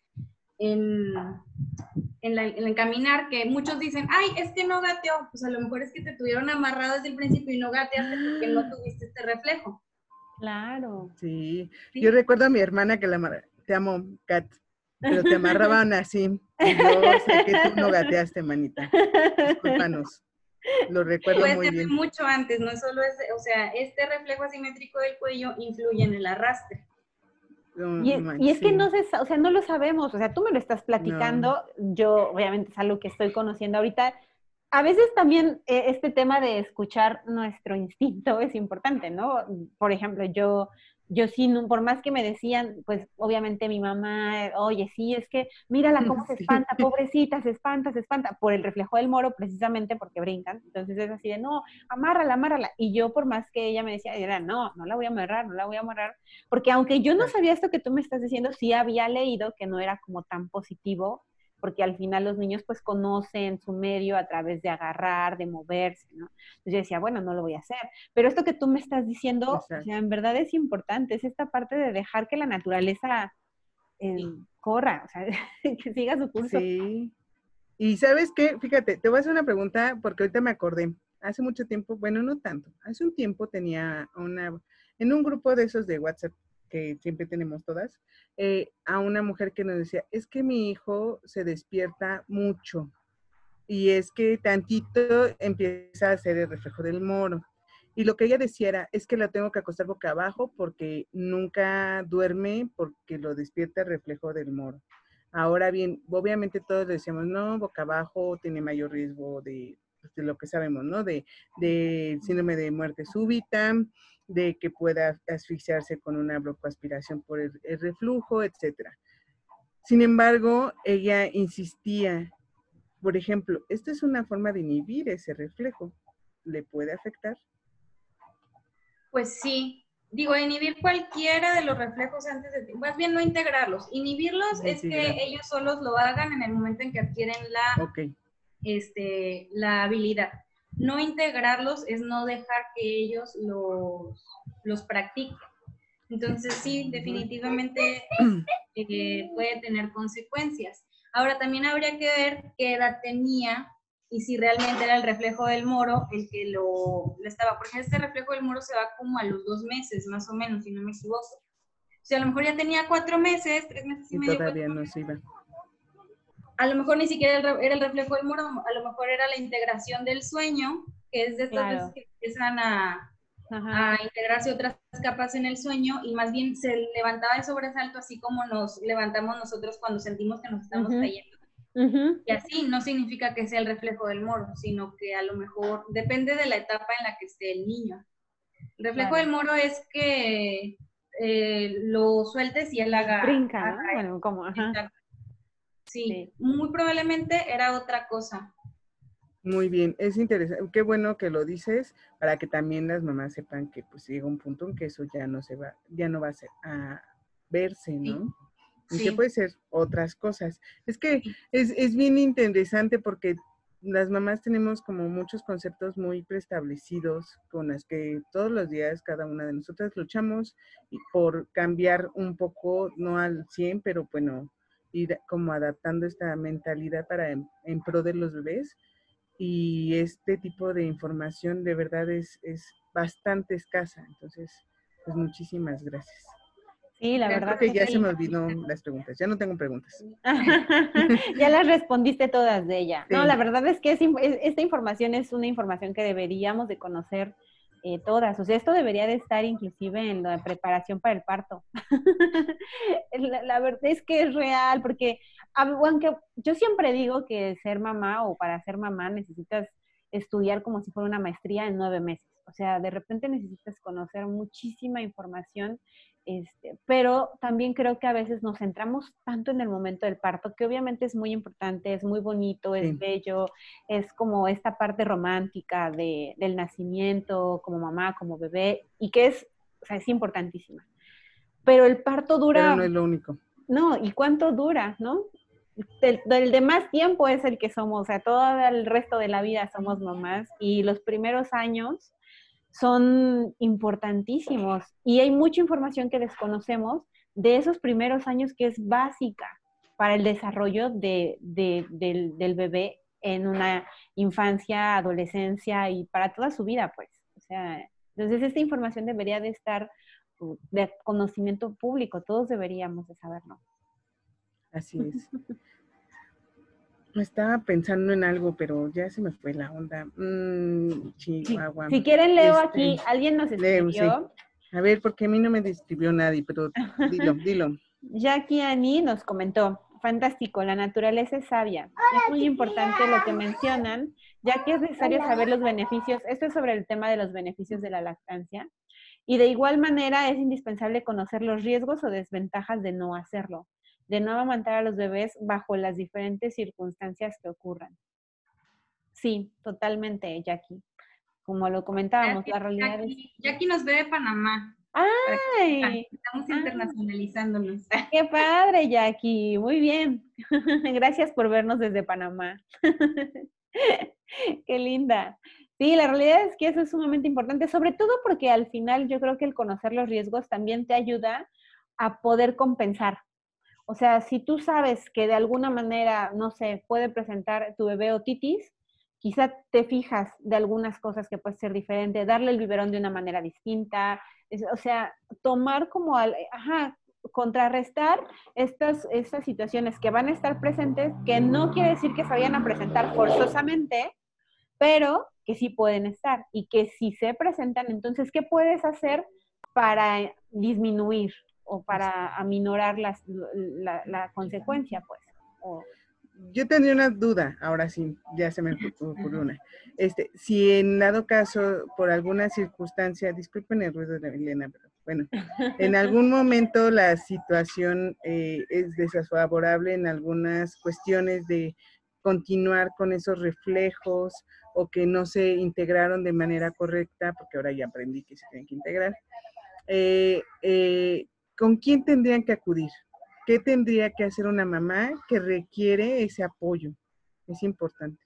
en, en, el caminar, que muchos dicen, ay, es que no gateó, pues a lo mejor es que te tuvieron amarrado desde el principio y no gateaste porque no tuviste este reflejo. Claro. Sí. Yo recuerdo a mi hermana que la te amo, Kat, pero te amarraban así. Yo sé que tú no gateaste, manita. Discúlpanos. Lo recuerdo Puede muy ser bien. mucho antes, no solo es, o sea, este reflejo asimétrico del cuello influye en el arrastre. y, es que no se, o sea, no lo sabemos, o sea, tú me lo estás platicando, yo obviamente es algo que estoy conociendo ahorita. A veces también eh, este tema de escuchar nuestro instinto es importante, ¿no? Por ejemplo, yo yo sí, por más que me decían, pues obviamente mi mamá, oye, sí, es que mírala cómo se espanta, pobrecita, se espanta, se espanta, por el reflejo del moro, precisamente porque brincan. Entonces es así de, no, amárrala, amárrala. Y yo, por más que ella me decía, era, no, no la voy a amarrar, no la voy a amarrar, porque aunque yo no sabía esto que tú me estás diciendo, sí había leído que no era como tan positivo porque al final los niños pues conocen su medio a través de agarrar, de moverse, ¿no? Entonces yo decía, bueno, no lo voy a hacer. Pero esto que tú me estás diciendo, o sea, en verdad es importante, es esta parte de dejar que la naturaleza eh, corra, o sea, que siga su curso. Sí. Y sabes qué, fíjate, te voy a hacer una pregunta porque ahorita me acordé. Hace mucho tiempo, bueno, no tanto, hace un tiempo tenía una, en un grupo de esos de WhatsApp que siempre tenemos todas, eh, a una mujer que nos decía, es que mi hijo se despierta mucho y es que tantito empieza a hacer el reflejo del moro. Y lo que ella decía era, es que la tengo que acostar boca abajo porque nunca duerme porque lo despierta el reflejo del moro. Ahora bien, obviamente todos decíamos, no, boca abajo tiene mayor riesgo de, pues, de lo que sabemos, ¿no? De, de síndrome de muerte súbita, de que pueda asfixiarse con una blocoaspiración por el, reflujo, etc. Sin embargo, ella insistía, por ejemplo, esta es una forma de inhibir ese reflejo. ¿Le puede afectar? Pues sí. Digo, inhibir cualquiera de los reflejos antes de más bien no integrarlos. Inhibirlos es que ellos solos lo hagan en el momento en que adquieren la, este, la habilidad no integrarlos es no dejar que ellos los, los practiquen. Entonces sí, definitivamente eh, puede tener consecuencias. Ahora también habría que ver qué edad tenía y si realmente era el reflejo del moro el que lo, estaba, porque este reflejo del moro se va como a los dos meses, más o menos, si no me equivoco. O sea, a lo mejor ya tenía cuatro meses, tres meses y, medio. Todavía no se iba a lo mejor ni siquiera era el reflejo del muro, a lo mejor era la integración del sueño, que es de estas veces que empiezan a, a, integrarse otras capas en el sueño y más bien se levantaba de sobresalto así como nos levantamos nosotros cuando sentimos que nos estamos cayendo. Y así no significa que sea el reflejo del moro, sino que a lo mejor depende de la etapa en la que esté el niño. El reflejo del moro es que eh, lo sueltes y él haga... Brinca, ¿no? Bueno, como, ajá. Sí, muy probablemente era otra cosa. Muy bien, es interesante, qué bueno que lo dices para que también las mamás sepan que pues llega un punto en que eso ya no se va, ya no va a, ser, a verse, ¿no? Y que puede ser otras cosas. Es que es, es bien interesante porque las mamás tenemos como muchos conceptos muy preestablecidos con las que todos los días cada una de nosotras luchamos por cambiar un poco, no al 100, pero bueno, ir como adaptando esta mentalidad para en, pro de los bebés. Y este tipo de información de verdad es, es bastante escasa. Entonces, pues muchísimas gracias. Sí, la verdad. que ya se me olvidó las preguntas. Ya no tengo preguntas. ya las respondiste todas de ella. No, la verdad es que esta información es una información que deberíamos de conocer eh, todas. O sea, esto debería de estar inclusive en la preparación para el parto. la, verdad es que es real, porque aunque yo siempre digo que ser mamá o para ser mamá necesitas estudiar como si fuera una maestría en nueve meses. O sea, de repente necesitas conocer muchísima información este, pero también creo que a veces nos centramos tanto en el momento del parto, que obviamente es muy importante, es muy bonito, es bello, es como esta parte romántica de, del nacimiento como mamá, como bebé, y que es, o sea, es importantísima. Pero el parto dura... Pero no es lo único. No, ¿y cuánto dura, no? El, el, de más tiempo es el que somos, o sea, todo el resto de la vida somos mamás y los primeros años son importantísimos y hay mucha información que desconocemos de esos primeros años que es básica para el desarrollo de, del, del, bebé en una infancia, adolescencia y para toda su vida, pues. O sea, entonces esta información debería de estar uh, de conocimiento público, todos deberíamos de saberlo. Así es. Estaba pensando en algo, pero ya se me fue la onda. Mm, Chihuahua. Si, quieren, leo este, aquí. ¿Alguien nos escribió? A ver, porque a mí no me describió nadie, pero dilo, dilo. Jackie Ani nos comentó, fantástico, la naturaleza es sabia. Es muy importante lo que mencionan, ya que es necesario saber los beneficios. Esto es sobre el tema de los beneficios de la lactancia. Y de igual manera es indispensable conocer los riesgos o desventajas de no hacerlo de no amamantar a los bebés bajo las diferentes circunstancias que ocurran. Sí, totalmente, Jackie. Como lo comentábamos, la realidad Jackie, Jackie nos ve de Panamá. ¡Ay! Estamos ah. internacionalizándonos. ¡Qué padre, Jackie! Muy bien. Gracias por vernos desde Panamá. ¡Qué linda! Sí, la realidad es que eso es sumamente importante, sobre todo porque al final yo creo que el conocer los riesgos también te ayuda a poder compensar. O sea, si tú sabes que de alguna manera, no sé, puede presentar tu bebé otitis, quizá te fijas de algunas cosas que puede ser diferente, darle el biberón de una manera distinta, o sea, tomar como, al, ajá, contrarrestar estas, estas situaciones que van a estar presentes, que no quiere decir que se vayan a presentar forzosamente, pero que sí pueden estar y que si se presentan, entonces, ¿qué puedes hacer para disminuir o para aminorar las, la, consecuencia, pues. Yo tendría una duda, ahora sí, ya se me ocurrió una. Este, si en dado caso, por alguna circunstancia, disculpen el ruido de Elena, pero bueno, en algún momento la situación eh, es desfavorable en algunas cuestiones de continuar con esos reflejos o que no se integraron de manera correcta, porque ahora ya aprendí que se tienen que integrar. Eh, eh, ¿con quién tendrían que acudir? ¿Qué tendría que hacer una mamá que requiere ese apoyo? Es importante.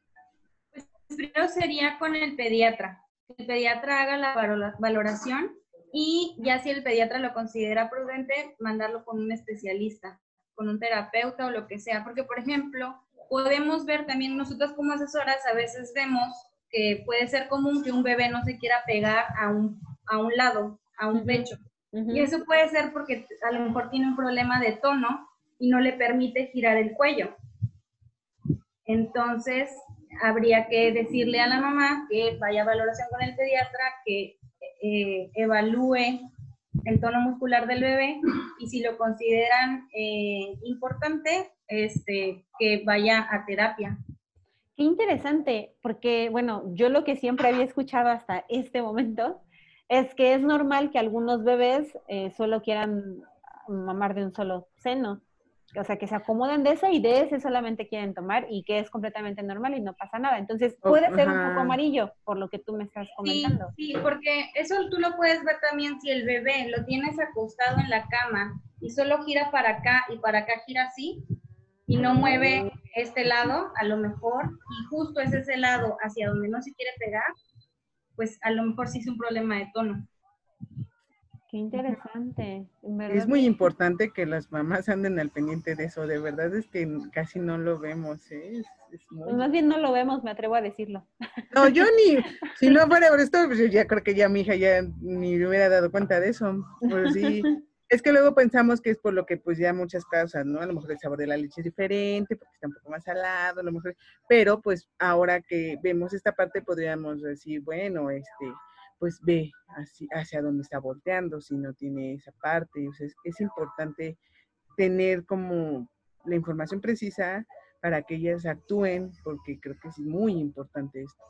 Pues primero sería con el pediatra. El pediatra haga la valoración y ya si el pediatra lo considera prudente, mandarlo con un especialista, con un terapeuta o lo que sea. Porque, por ejemplo, podemos ver también nosotros como asesoras, a veces vemos que puede ser común que un bebé no se quiera pegar a un, a un lado, a un pecho. Y eso puede ser porque a lo mejor tiene un problema de tono y no le permite girar el cuello. Entonces, habría que decirle a la mamá que vaya a valoración con el pediatra, que eh, evalúe el tono muscular del bebé y si lo consideran eh, importante, este, que vaya a terapia. Qué interesante, porque bueno, yo lo que siempre había escuchado hasta este momento es que es normal que algunos bebés eh, solo quieran mamar de un solo seno. O sea, que se acomodan de esa y de ese solamente quieren tomar y que es completamente normal y no pasa nada. Entonces, oh, puede ser un poco amarillo, por lo que tú me estás comentando. Sí, sí, porque eso tú lo puedes ver también si el bebé lo tienes acostado en la cama y solo gira para acá y para acá gira así y no mueve este lado, a lo mejor, y justo es ese lado hacia donde no se quiere pegar, pues a lo mejor sí es un problema de tono. Qué interesante. Es muy importante que las mamás anden al pendiente de eso. De verdad es que casi no lo vemos. ¿eh? Pues más bien no lo vemos, me atrevo a decirlo. No, yo ni, si no fuera por esto, pues yo ya creo que ya mi hija ya ni me hubiera dado cuenta de eso. Pues sí, Es que luego pensamos que es por lo que pues ya muchas causas, ¿no? A lo mejor el sabor de la leche es diferente, porque está un poco más salado, a lo mejor, pero pues ahora que vemos esta parte podríamos decir, bueno, este, pues ve así, hacia dónde está volteando, si no tiene esa parte. O sea, es, es importante tener como la información precisa para que ellas actúen, porque creo que es muy importante esto.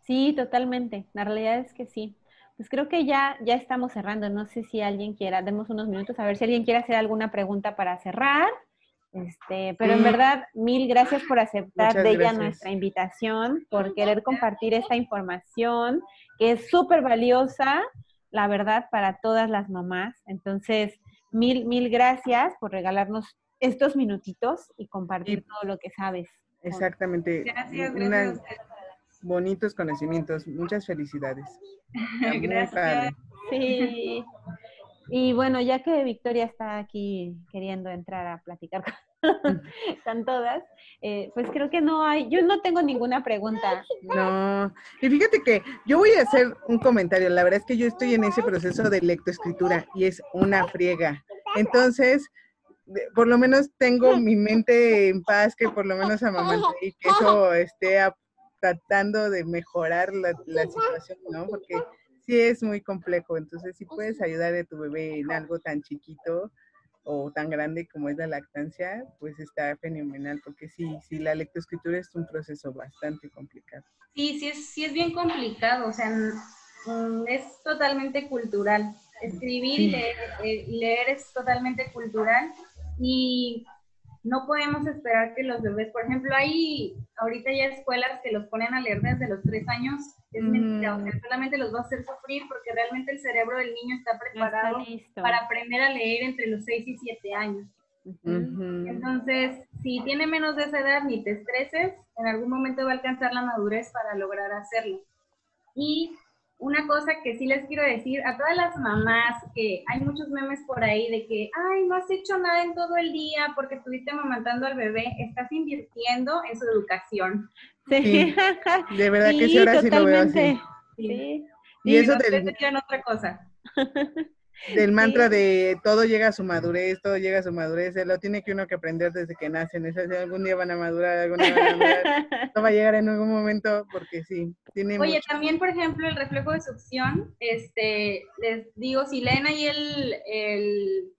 Sí, totalmente. La realidad es que sí. Pues creo que ya, ya estamos cerrando. No sé si alguien quiera, demos unos minutos a ver si alguien quiere hacer alguna pregunta para cerrar. Este, pero en verdad, mil gracias por aceptar de ella nuestra invitación, por querer compartir esta información que es súper valiosa, la verdad, para todas las mamás. Entonces, mil, mil gracias por regalarnos estos minutitos y compartir todo lo que sabes. Exactamente. Gracias, gracias bonitos conocimientos. Muchas felicidades. Gracias. Sí. Y bueno, ya que Victoria está aquí queriendo entrar a platicar con, con todas, eh, pues creo que no hay, yo no tengo ninguna pregunta. No, y fíjate que yo voy a hacer un comentario. La verdad es que yo estoy en ese proceso de lectoescritura y es una friega. Entonces, por lo menos tengo mi mente en paz, que por lo menos amamanté y que eso esté a- tratando de mejorar la, la situación, ¿no? Porque sí es muy complejo. Entonces, si puedes ayudar a tu bebé en algo tan chiquito o tan grande como es la lactancia, pues está fenomenal, porque sí, sí, la lectoescritura es un proceso bastante complicado. Sí, sí es, sí es bien complicado, o sea, mm, es totalmente cultural. Escribir y leer, eh, y leer es totalmente cultural y no podemos esperar que los bebés, por ejemplo, hay ahorita ya escuelas que los ponen a leer desde los tres años, es mentira, o sea, solamente los va a hacer sufrir porque realmente el cerebro del niño está No está preparado para aprender a leer entre los seis y siete años. Entonces, si tiene menos de esa edad, ni te estreses, en algún momento va a alcanzar la madurez para lograr hacerlo. Y una cosa que sí les quiero decir a todas las mamás, que hay muchos memes por ahí de que, ay, no has hecho nada en todo el día porque estuviste amamantando al bebé, estás invirtiendo en su educación. Sí. De verdad que sí, ahora sí lo veo así. totalmente. Sí. Sí. Y eso decían otra cosa. del mantra de todo llega a su madurez, todo llega a su madurez, eh, lo tiene que uno que aprender desde que nacen. Es algún día van a madurar, algún día van a madurar. Esto va a llegar en algún momento porque sí, tiene Oye, mucho. también, por ejemplo, el reflejo de succión, este, les digo, si leen ahí el, el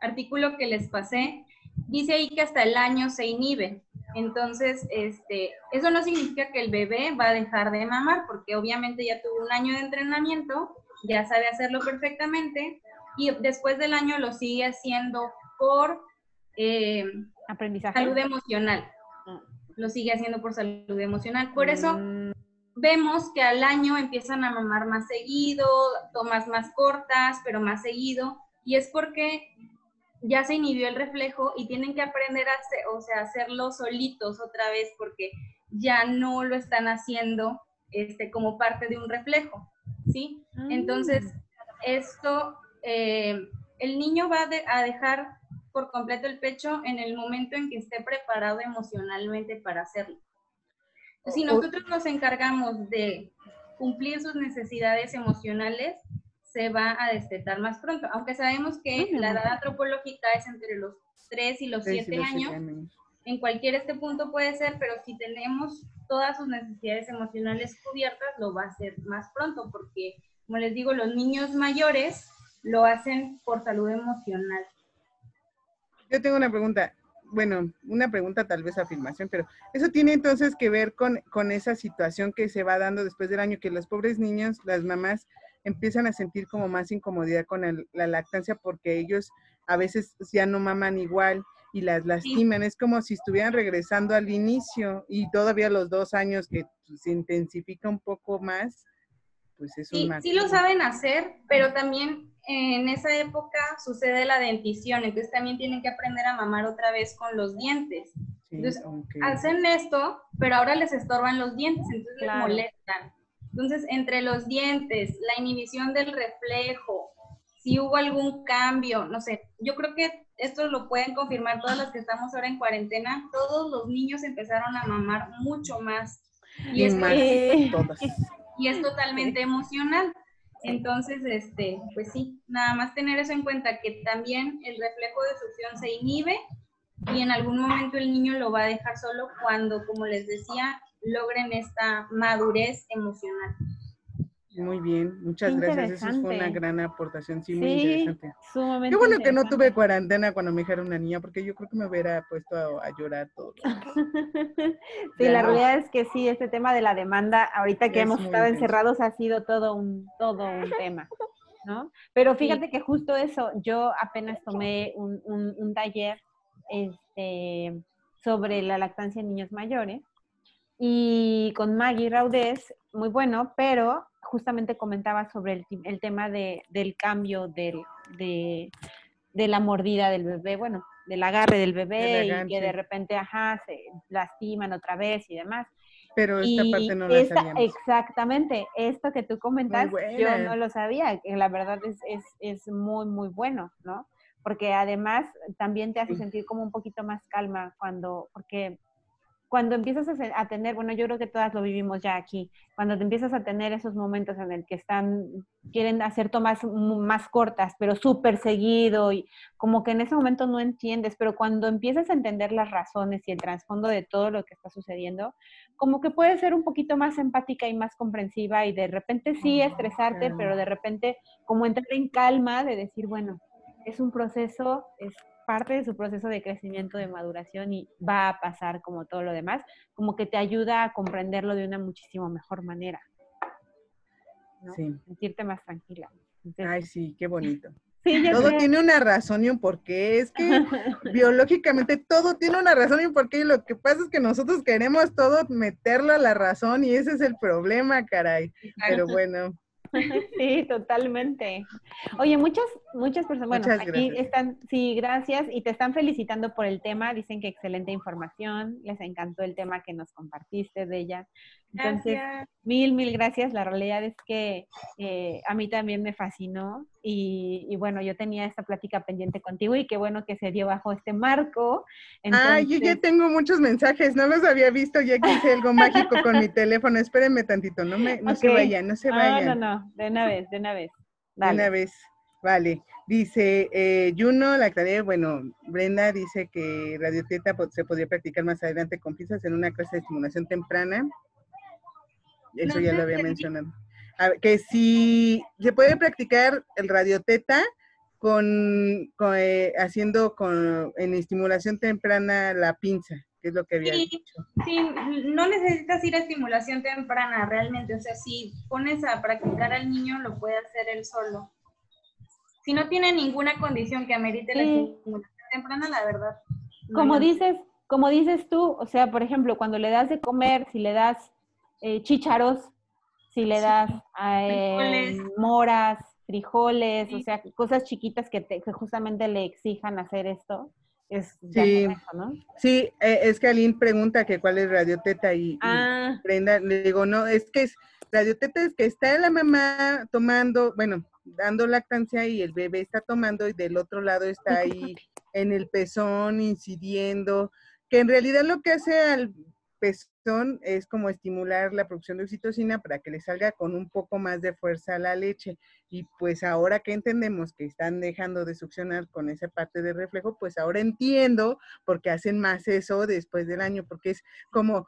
artículo que les pasé, dice ahí que hasta el año se inhibe. Entonces, este, eso no significa que el bebé va a dejar de mamar, porque obviamente ya tuvo un año de entrenamiento, ya sabe hacerlo perfectamente, y después del año lo sigue haciendo por eh, Aprendizaje. salud emocional. Lo sigue haciendo por salud emocional. Por eso Mm, vemos que al año empiezan a mamar más seguido, tomas más cortas, pero más seguido, y es porque ya se inhibió el reflejo y tienen que aprender a hacer, o sea, hacerlo solitos otra vez porque ya no lo están haciendo este, como parte de un reflejo, ¿sí? Entonces, esto, eh, el niño va de- a dejar por completo el pecho en el momento en que esté preparado emocionalmente para hacerlo. Si nosotros nos encargamos de cumplir sus necesidades emocionales, se va a destetar más pronto, aunque sabemos que Ah, la edad antropológica es entre los 3 y los Sí, sí, 7 los siete años, años. En cualquier este punto puede ser, pero si tenemos todas sus necesidades emocionales cubiertas, lo va a hacer más pronto, porque, como les digo, los niños mayores lo hacen por salud emocional. Yo tengo una pregunta, bueno, una pregunta tal vez afirmación, pero eso tiene entonces que ver con, con esa situación que se va dando después del año, que los pobres niños, las mamás, empiezan a sentir como más incomodidad con la lactancia porque ellos a veces ya no maman igual y las lastiman. Es como si estuvieran regresando al inicio y todavía los dos años que se intensifica un poco más, pues es Sí, un sí lo saben hacer, pero también en esa época sucede la dentición, entonces también tienen que aprender a mamar otra vez con los dientes. Sí, Entonces, Hacen esto, pero ahora les estorban los dientes, entonces Claro. les molestan. Entonces, entre los dientes, la inhibición del reflejo, si hubo algún cambio, no sé, yo creo que esto lo pueden confirmar todas las que estamos ahora en cuarentena, todos los niños empezaron a mamar mucho más. Y y es, y es totalmente emocional. Entonces, este, pues sí, nada más tener eso en cuenta, que también el reflejo de succión se inhibe y en algún momento el niño lo va a dejar solo cuando, como les decía, logren esta madurez emocional. Muy bien, muchas gracias. Eso fue una gran aportación, sí, muy interesante. sumamente Qué bueno que no tuve cuarentena cuando me dijeron una niña, porque yo creo que me hubiera puesto a, a llorar todo. Sí, la realidad es que sí, este tema de la demanda, ahorita que Es hemos estado intenso. encerrados, ha sido todo un, todo un tema, ¿no? Pero fíjate que justo eso, yo apenas tomé un, un- un taller este, sobre la lactancia en niños mayores y con Maggie Raudés, muy bueno, pero justamente comentaba sobre el, el tema de, del cambio del, de, de la mordida del bebé, bueno, del agarre del bebé y que de repente, ajá, se lastiman otra vez y demás. Pero esta Y parte no la sabíamos. exactamente, esto que tú comentas, yo no lo sabía, que la verdad es, es, es muy, muy bueno, ¿no? Porque además también te hace sentir como un poquito más calma cuando, porque cuando empiezas a, tener, bueno, yo creo que todas lo vivimos ya aquí, cuando te empiezas a tener esos momentos en el que están, quieren hacer tomas más cortas, pero súper seguido y como que en ese momento no entiendes, pero cuando empiezas a entender las razones y el trasfondo de todo lo que está sucediendo, como que puedes ser un poquito más empática y más comprensiva y de repente sí estresarte, pero de repente como entrar en calma de decir, bueno, es un proceso, es parte de su proceso de crecimiento, de maduración y va a pasar como todo lo demás, como que te ayuda a comprenderlo de una muchísimo mejor manera. ¿no? Sí. Sentirte más tranquila. Entonces, Ay, sí, qué bonito. sí, Todo tiene una razón y un porqué. Es que biológicamente todo tiene una razón y un porqué. Y lo que pasa es que nosotros queremos todo meterlo a la razón y ese es el problema, caray. Pero bueno, Sí, totalmente. Oye, muchas, muchas personas, bueno, aquí están, sí, gracias, y te están felicitando por el tema, dicen que excelente información, les encantó el tema que nos compartiste de ella. Entonces, Gracias. mil, mil gracias. La realidad es que eh, a mí también me fascinó y, y bueno, yo tenía esta plática pendiente contigo y qué bueno que se dio bajo este marco. Ay, yo ya Entonces, tengo muchos mensajes, no los había visto, ya que hice algo mágico con mi teléfono. Espérenme tantito, no me, no se vayan, no se Ah, vayan. no, no, de una vez, de una vez. De. Una vez, vale. Dice eh, Juno, la tarea, bueno, Brenda dice que radioteta po- se podría practicar más adelante con pinzas en una clase de estimulación temprana. Eso No ya lo había mencionado. A ver, que si se puede practicar el radioteta con, con, eh, haciendo con en estimulación temprana la pinza, que es lo que había Sí. dicho. Sí, no necesitas ir a estimulación temprana realmente. O sea, si pones a practicar al niño, lo puede hacer él solo. Si no tiene ninguna condición que amerite la Sí. estimulación temprana, la verdad. no como lo- dices, como dices tú, o sea, por ejemplo, cuando le das de comer, si le das eh, chícharos, si le Sí. das eh, Frijoles. moras, frijoles, o sea, cosas chiquitas que, te- que justamente le exijan hacer esto, es ya Sí. con eso, ¿no? Sí, eh, es que Aline pregunta que cuál es radioteta y, y Ah, Brenda, le digo, no, es que es, radioteta es que está la mamá tomando, bueno, dando lactancia y el bebé está tomando y del otro lado está ahí en el pezón incidiendo, que en realidad lo que hace al pezón es como estimular la producción de oxitocina para que le salga con un poco más de fuerza la leche. Y pues ahora que entendemos que están dejando de succionar con esa parte de reflejo, pues ahora entiendo por qué hacen más eso después del año, porque es como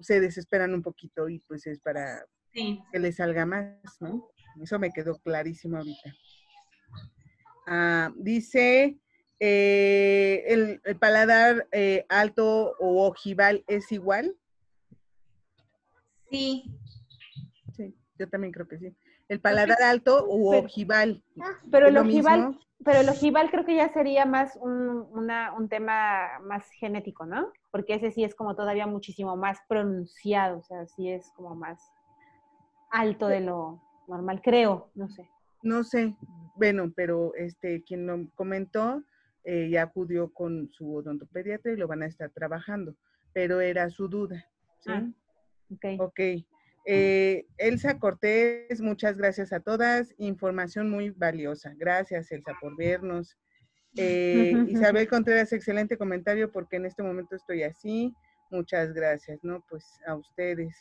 se desesperan un poquito y pues es para Sí. que le salga más, ¿no? Eso me quedó clarísimo ahorita. Ah, dice, eh, el, el paladar eh, alto o ojival es igual. Sí. Sí, yo también creo que sí. El paladar alto o Pero- ojival. pero ¿es el ojival, mismo? pero el ojival creo que ya sería más un, una- un tema más genético, ¿no? Porque ese sí es como todavía muchísimo más pronunciado, o sea, sí es como más alto de lo normal, creo, no sé. No sé, bueno, pero este quien lo comentó eh, ya acudió con su odontopediatra y lo van a estar trabajando, pero era su duda. ¿sí? Ah, ok. Ok. Eh, Elsa Cortés, muchas gracias a todas. Información muy valiosa. Gracias, Elsa, por vernos. Eh, Isabel Contreras, excelente comentario porque en este momento estoy así. Muchas gracias, ¿no? Pues a ustedes.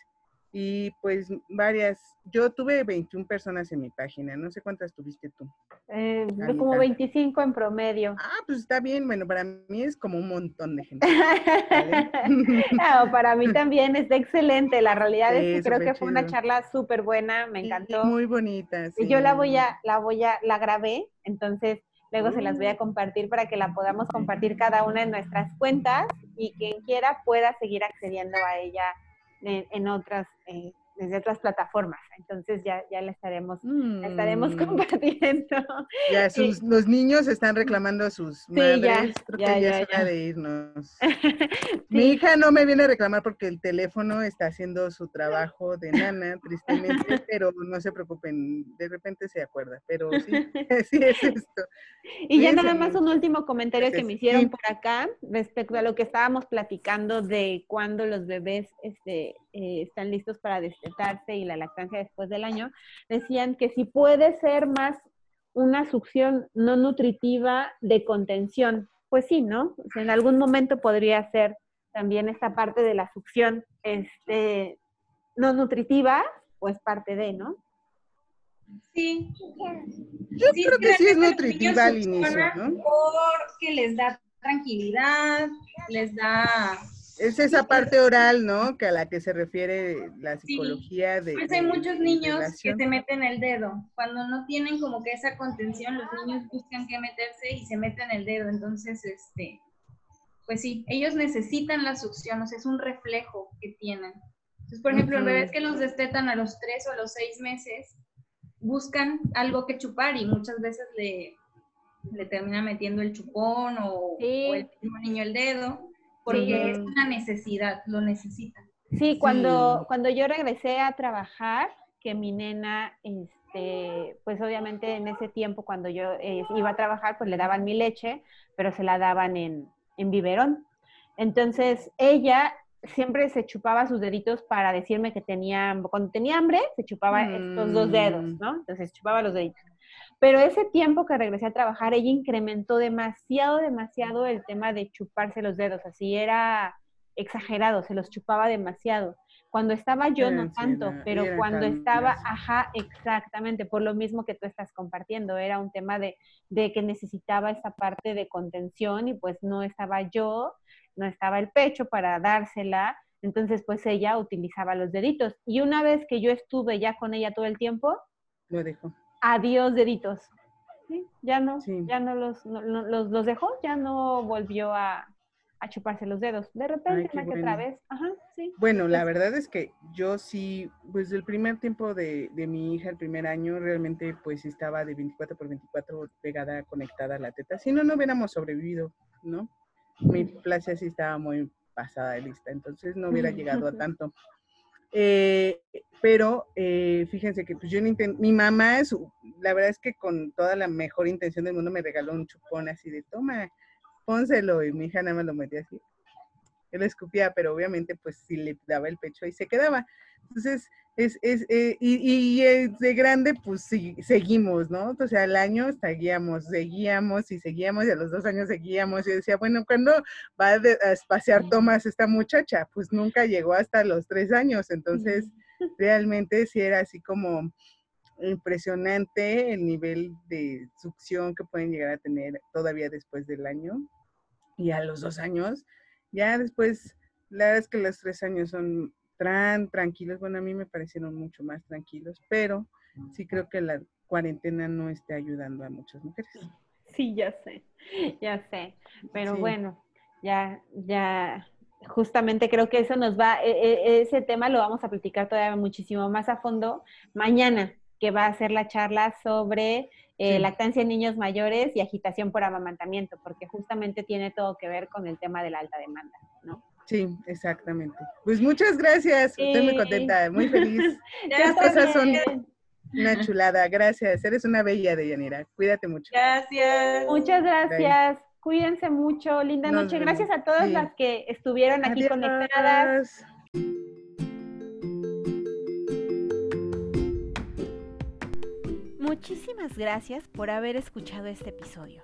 Y pues varias, yo tuve 21 personas en mi página, no sé cuántas tuviste tú. Eh, como 25 en promedio. Ah, pues está bien, bueno, para mí es como un montón de gente. No, para mí también está excelente. La realidad es Sí, que creo que fue una charla súper buena, me Sí, encantó. Muy bonita. Y Yo la sí. voy a, la voy a, la grabé, entonces luego se las voy a compartir para que la podamos compartir cada una en nuestras cuentas y quien quiera pueda seguir accediendo a ella en, en otras, eh, desde otras plataformas. Entonces ya, ya la estaremos, la estaremos Mm. compartiendo. Ya sus, los niños están reclamando a sus Sí, ya, madres. Creo ya, que ya, ya, es hora de irnos. Mi hija no me viene a reclamar porque el teléfono está haciendo su trabajo de nana, tristemente, pero no se preocupen, de repente se acuerda. Pero sí, sí es esto. Y ya nada más un último comentario que Gracias. me hicieron por acá respecto a lo que estábamos platicando de cuando los bebés este, eh, están listos para destetarse y la lactancia después del año, decían que si puede ser más una succión no nutritiva de contención. Pues sí, ¿no? en algún momento podría ser también esta parte de la succión este, no nutritiva, pues parte de, ¿no? Sí. Yo creo que sí es nutritiva al inicio, ¿no? Porque les da tranquilidad, les da... Es esa parte oral, ¿no? Que a la que se refiere la psicología de... Pues hay muchos niños que se meten el dedo. Cuando no tienen como que esa contención, los niños buscan que meterse y se meten el dedo. Entonces, este, pues sí, ellos necesitan la succión, o sea, es un reflejo que tienen. Entonces, por ejemplo, uh bebés que los destetan a los tres o a los seis meses, buscan algo que chupar y muchas veces le, le termina metiendo el chupón o, el niño el dedo, porque es una necesidad, lo necesitan. Sí, cuando, cuando yo regresé a trabajar, que mi nena, este, pues obviamente en ese tiempo cuando yo eh, iba a trabajar, pues le daban mi leche, pero se la daban en, en biberón. Entonces ella siempre se chupaba sus deditos para decirme que tenía, cuando tenía hambre, se chupaba estos dos dedos, mm. ¿no? Entonces chupaba los deditos. Pero ese tiempo que regresé a trabajar, ella incrementó demasiado, demasiado el tema de chuparse los dedos. Así era exagerado, se los chupaba demasiado. Cuando estaba yo no tanto, pero cuando estaba, ajá, exactamente, por lo mismo que tú estás compartiendo, era un tema de, de que necesitaba esa parte de contención y pues no estaba yo, no estaba el pecho para dársela, entonces pues ella utilizaba los deditos. Y una vez que yo estuve ya con ella todo el tiempo, lo dejó. Adiós deditos. Ya no, ya no los, los, los dejó, ya no volvió a, a chuparse los dedos. De repente, que otra vez. Ajá, sí. Bueno, la verdad es que yo sí, pues el primer tiempo de, de, mi hija, el primer año, realmente pues estaba de 24 por 24 pegada, conectada a la teta. Si no, no hubiéramos sobrevivido, ¿no? mi plaza sí estaba muy pasada de lista, entonces no hubiera llegado a tanto. Eh, pero eh, fíjense que pues yo mi mamá, es, la verdad es que con toda la mejor intención del mundo me regaló un chupón así de toma, pónselo y mi hija nada más lo metía así. Él escupía, pero obviamente pues si le daba el pecho ahí se quedaba. Entonces, es, es eh, y, y, de grande, pues sí, seguimos, ¿no? O sea, al año seguíamos, seguíamos y seguíamos, y a los dos años seguíamos. Y decía, bueno, ¿cuándo va a, espaciar Tomás esta muchacha? Pues nunca llegó hasta los tres años. Entonces, realmente sí era así como impresionante el nivel de succión que pueden llegar a tener todavía después del año. Y a los dos años, ya después, la verdad es que los tres años son tan tranquilos, bueno, a mí me parecieron mucho más tranquilos, pero sí creo que la cuarentena no esté ayudando a muchas mujeres. Sí, ya sé, ya sé, pero bueno, ya, ya, justamente creo que eso nos va, e, e, ese tema lo vamos a platicar todavía muchísimo más a fondo mañana, que va a ser la charla sobre eh, lactancia en niños mayores y agitación por amamantamiento, porque justamente tiene todo que ver con el tema de la alta demanda, ¿no? Sí, exactamente. Pues muchas gracias. Estoy muy contenta, muy feliz. Estas cosas son una chulada. Gracias. Eres una bella, Deyanira. Cuídate mucho. Gracias. Muchas gracias. Cuídense mucho. Linda noche. Gracias a todas las que estuvieron aquí conectadas. Muchísimas gracias por haber escuchado este episodio.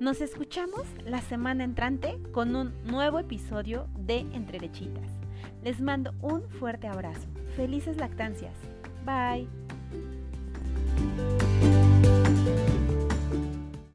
Nos escuchamos la semana entrante con un nuevo episodio de Entre Lechitas. Les mando un fuerte abrazo. Felices lactancias. Bye.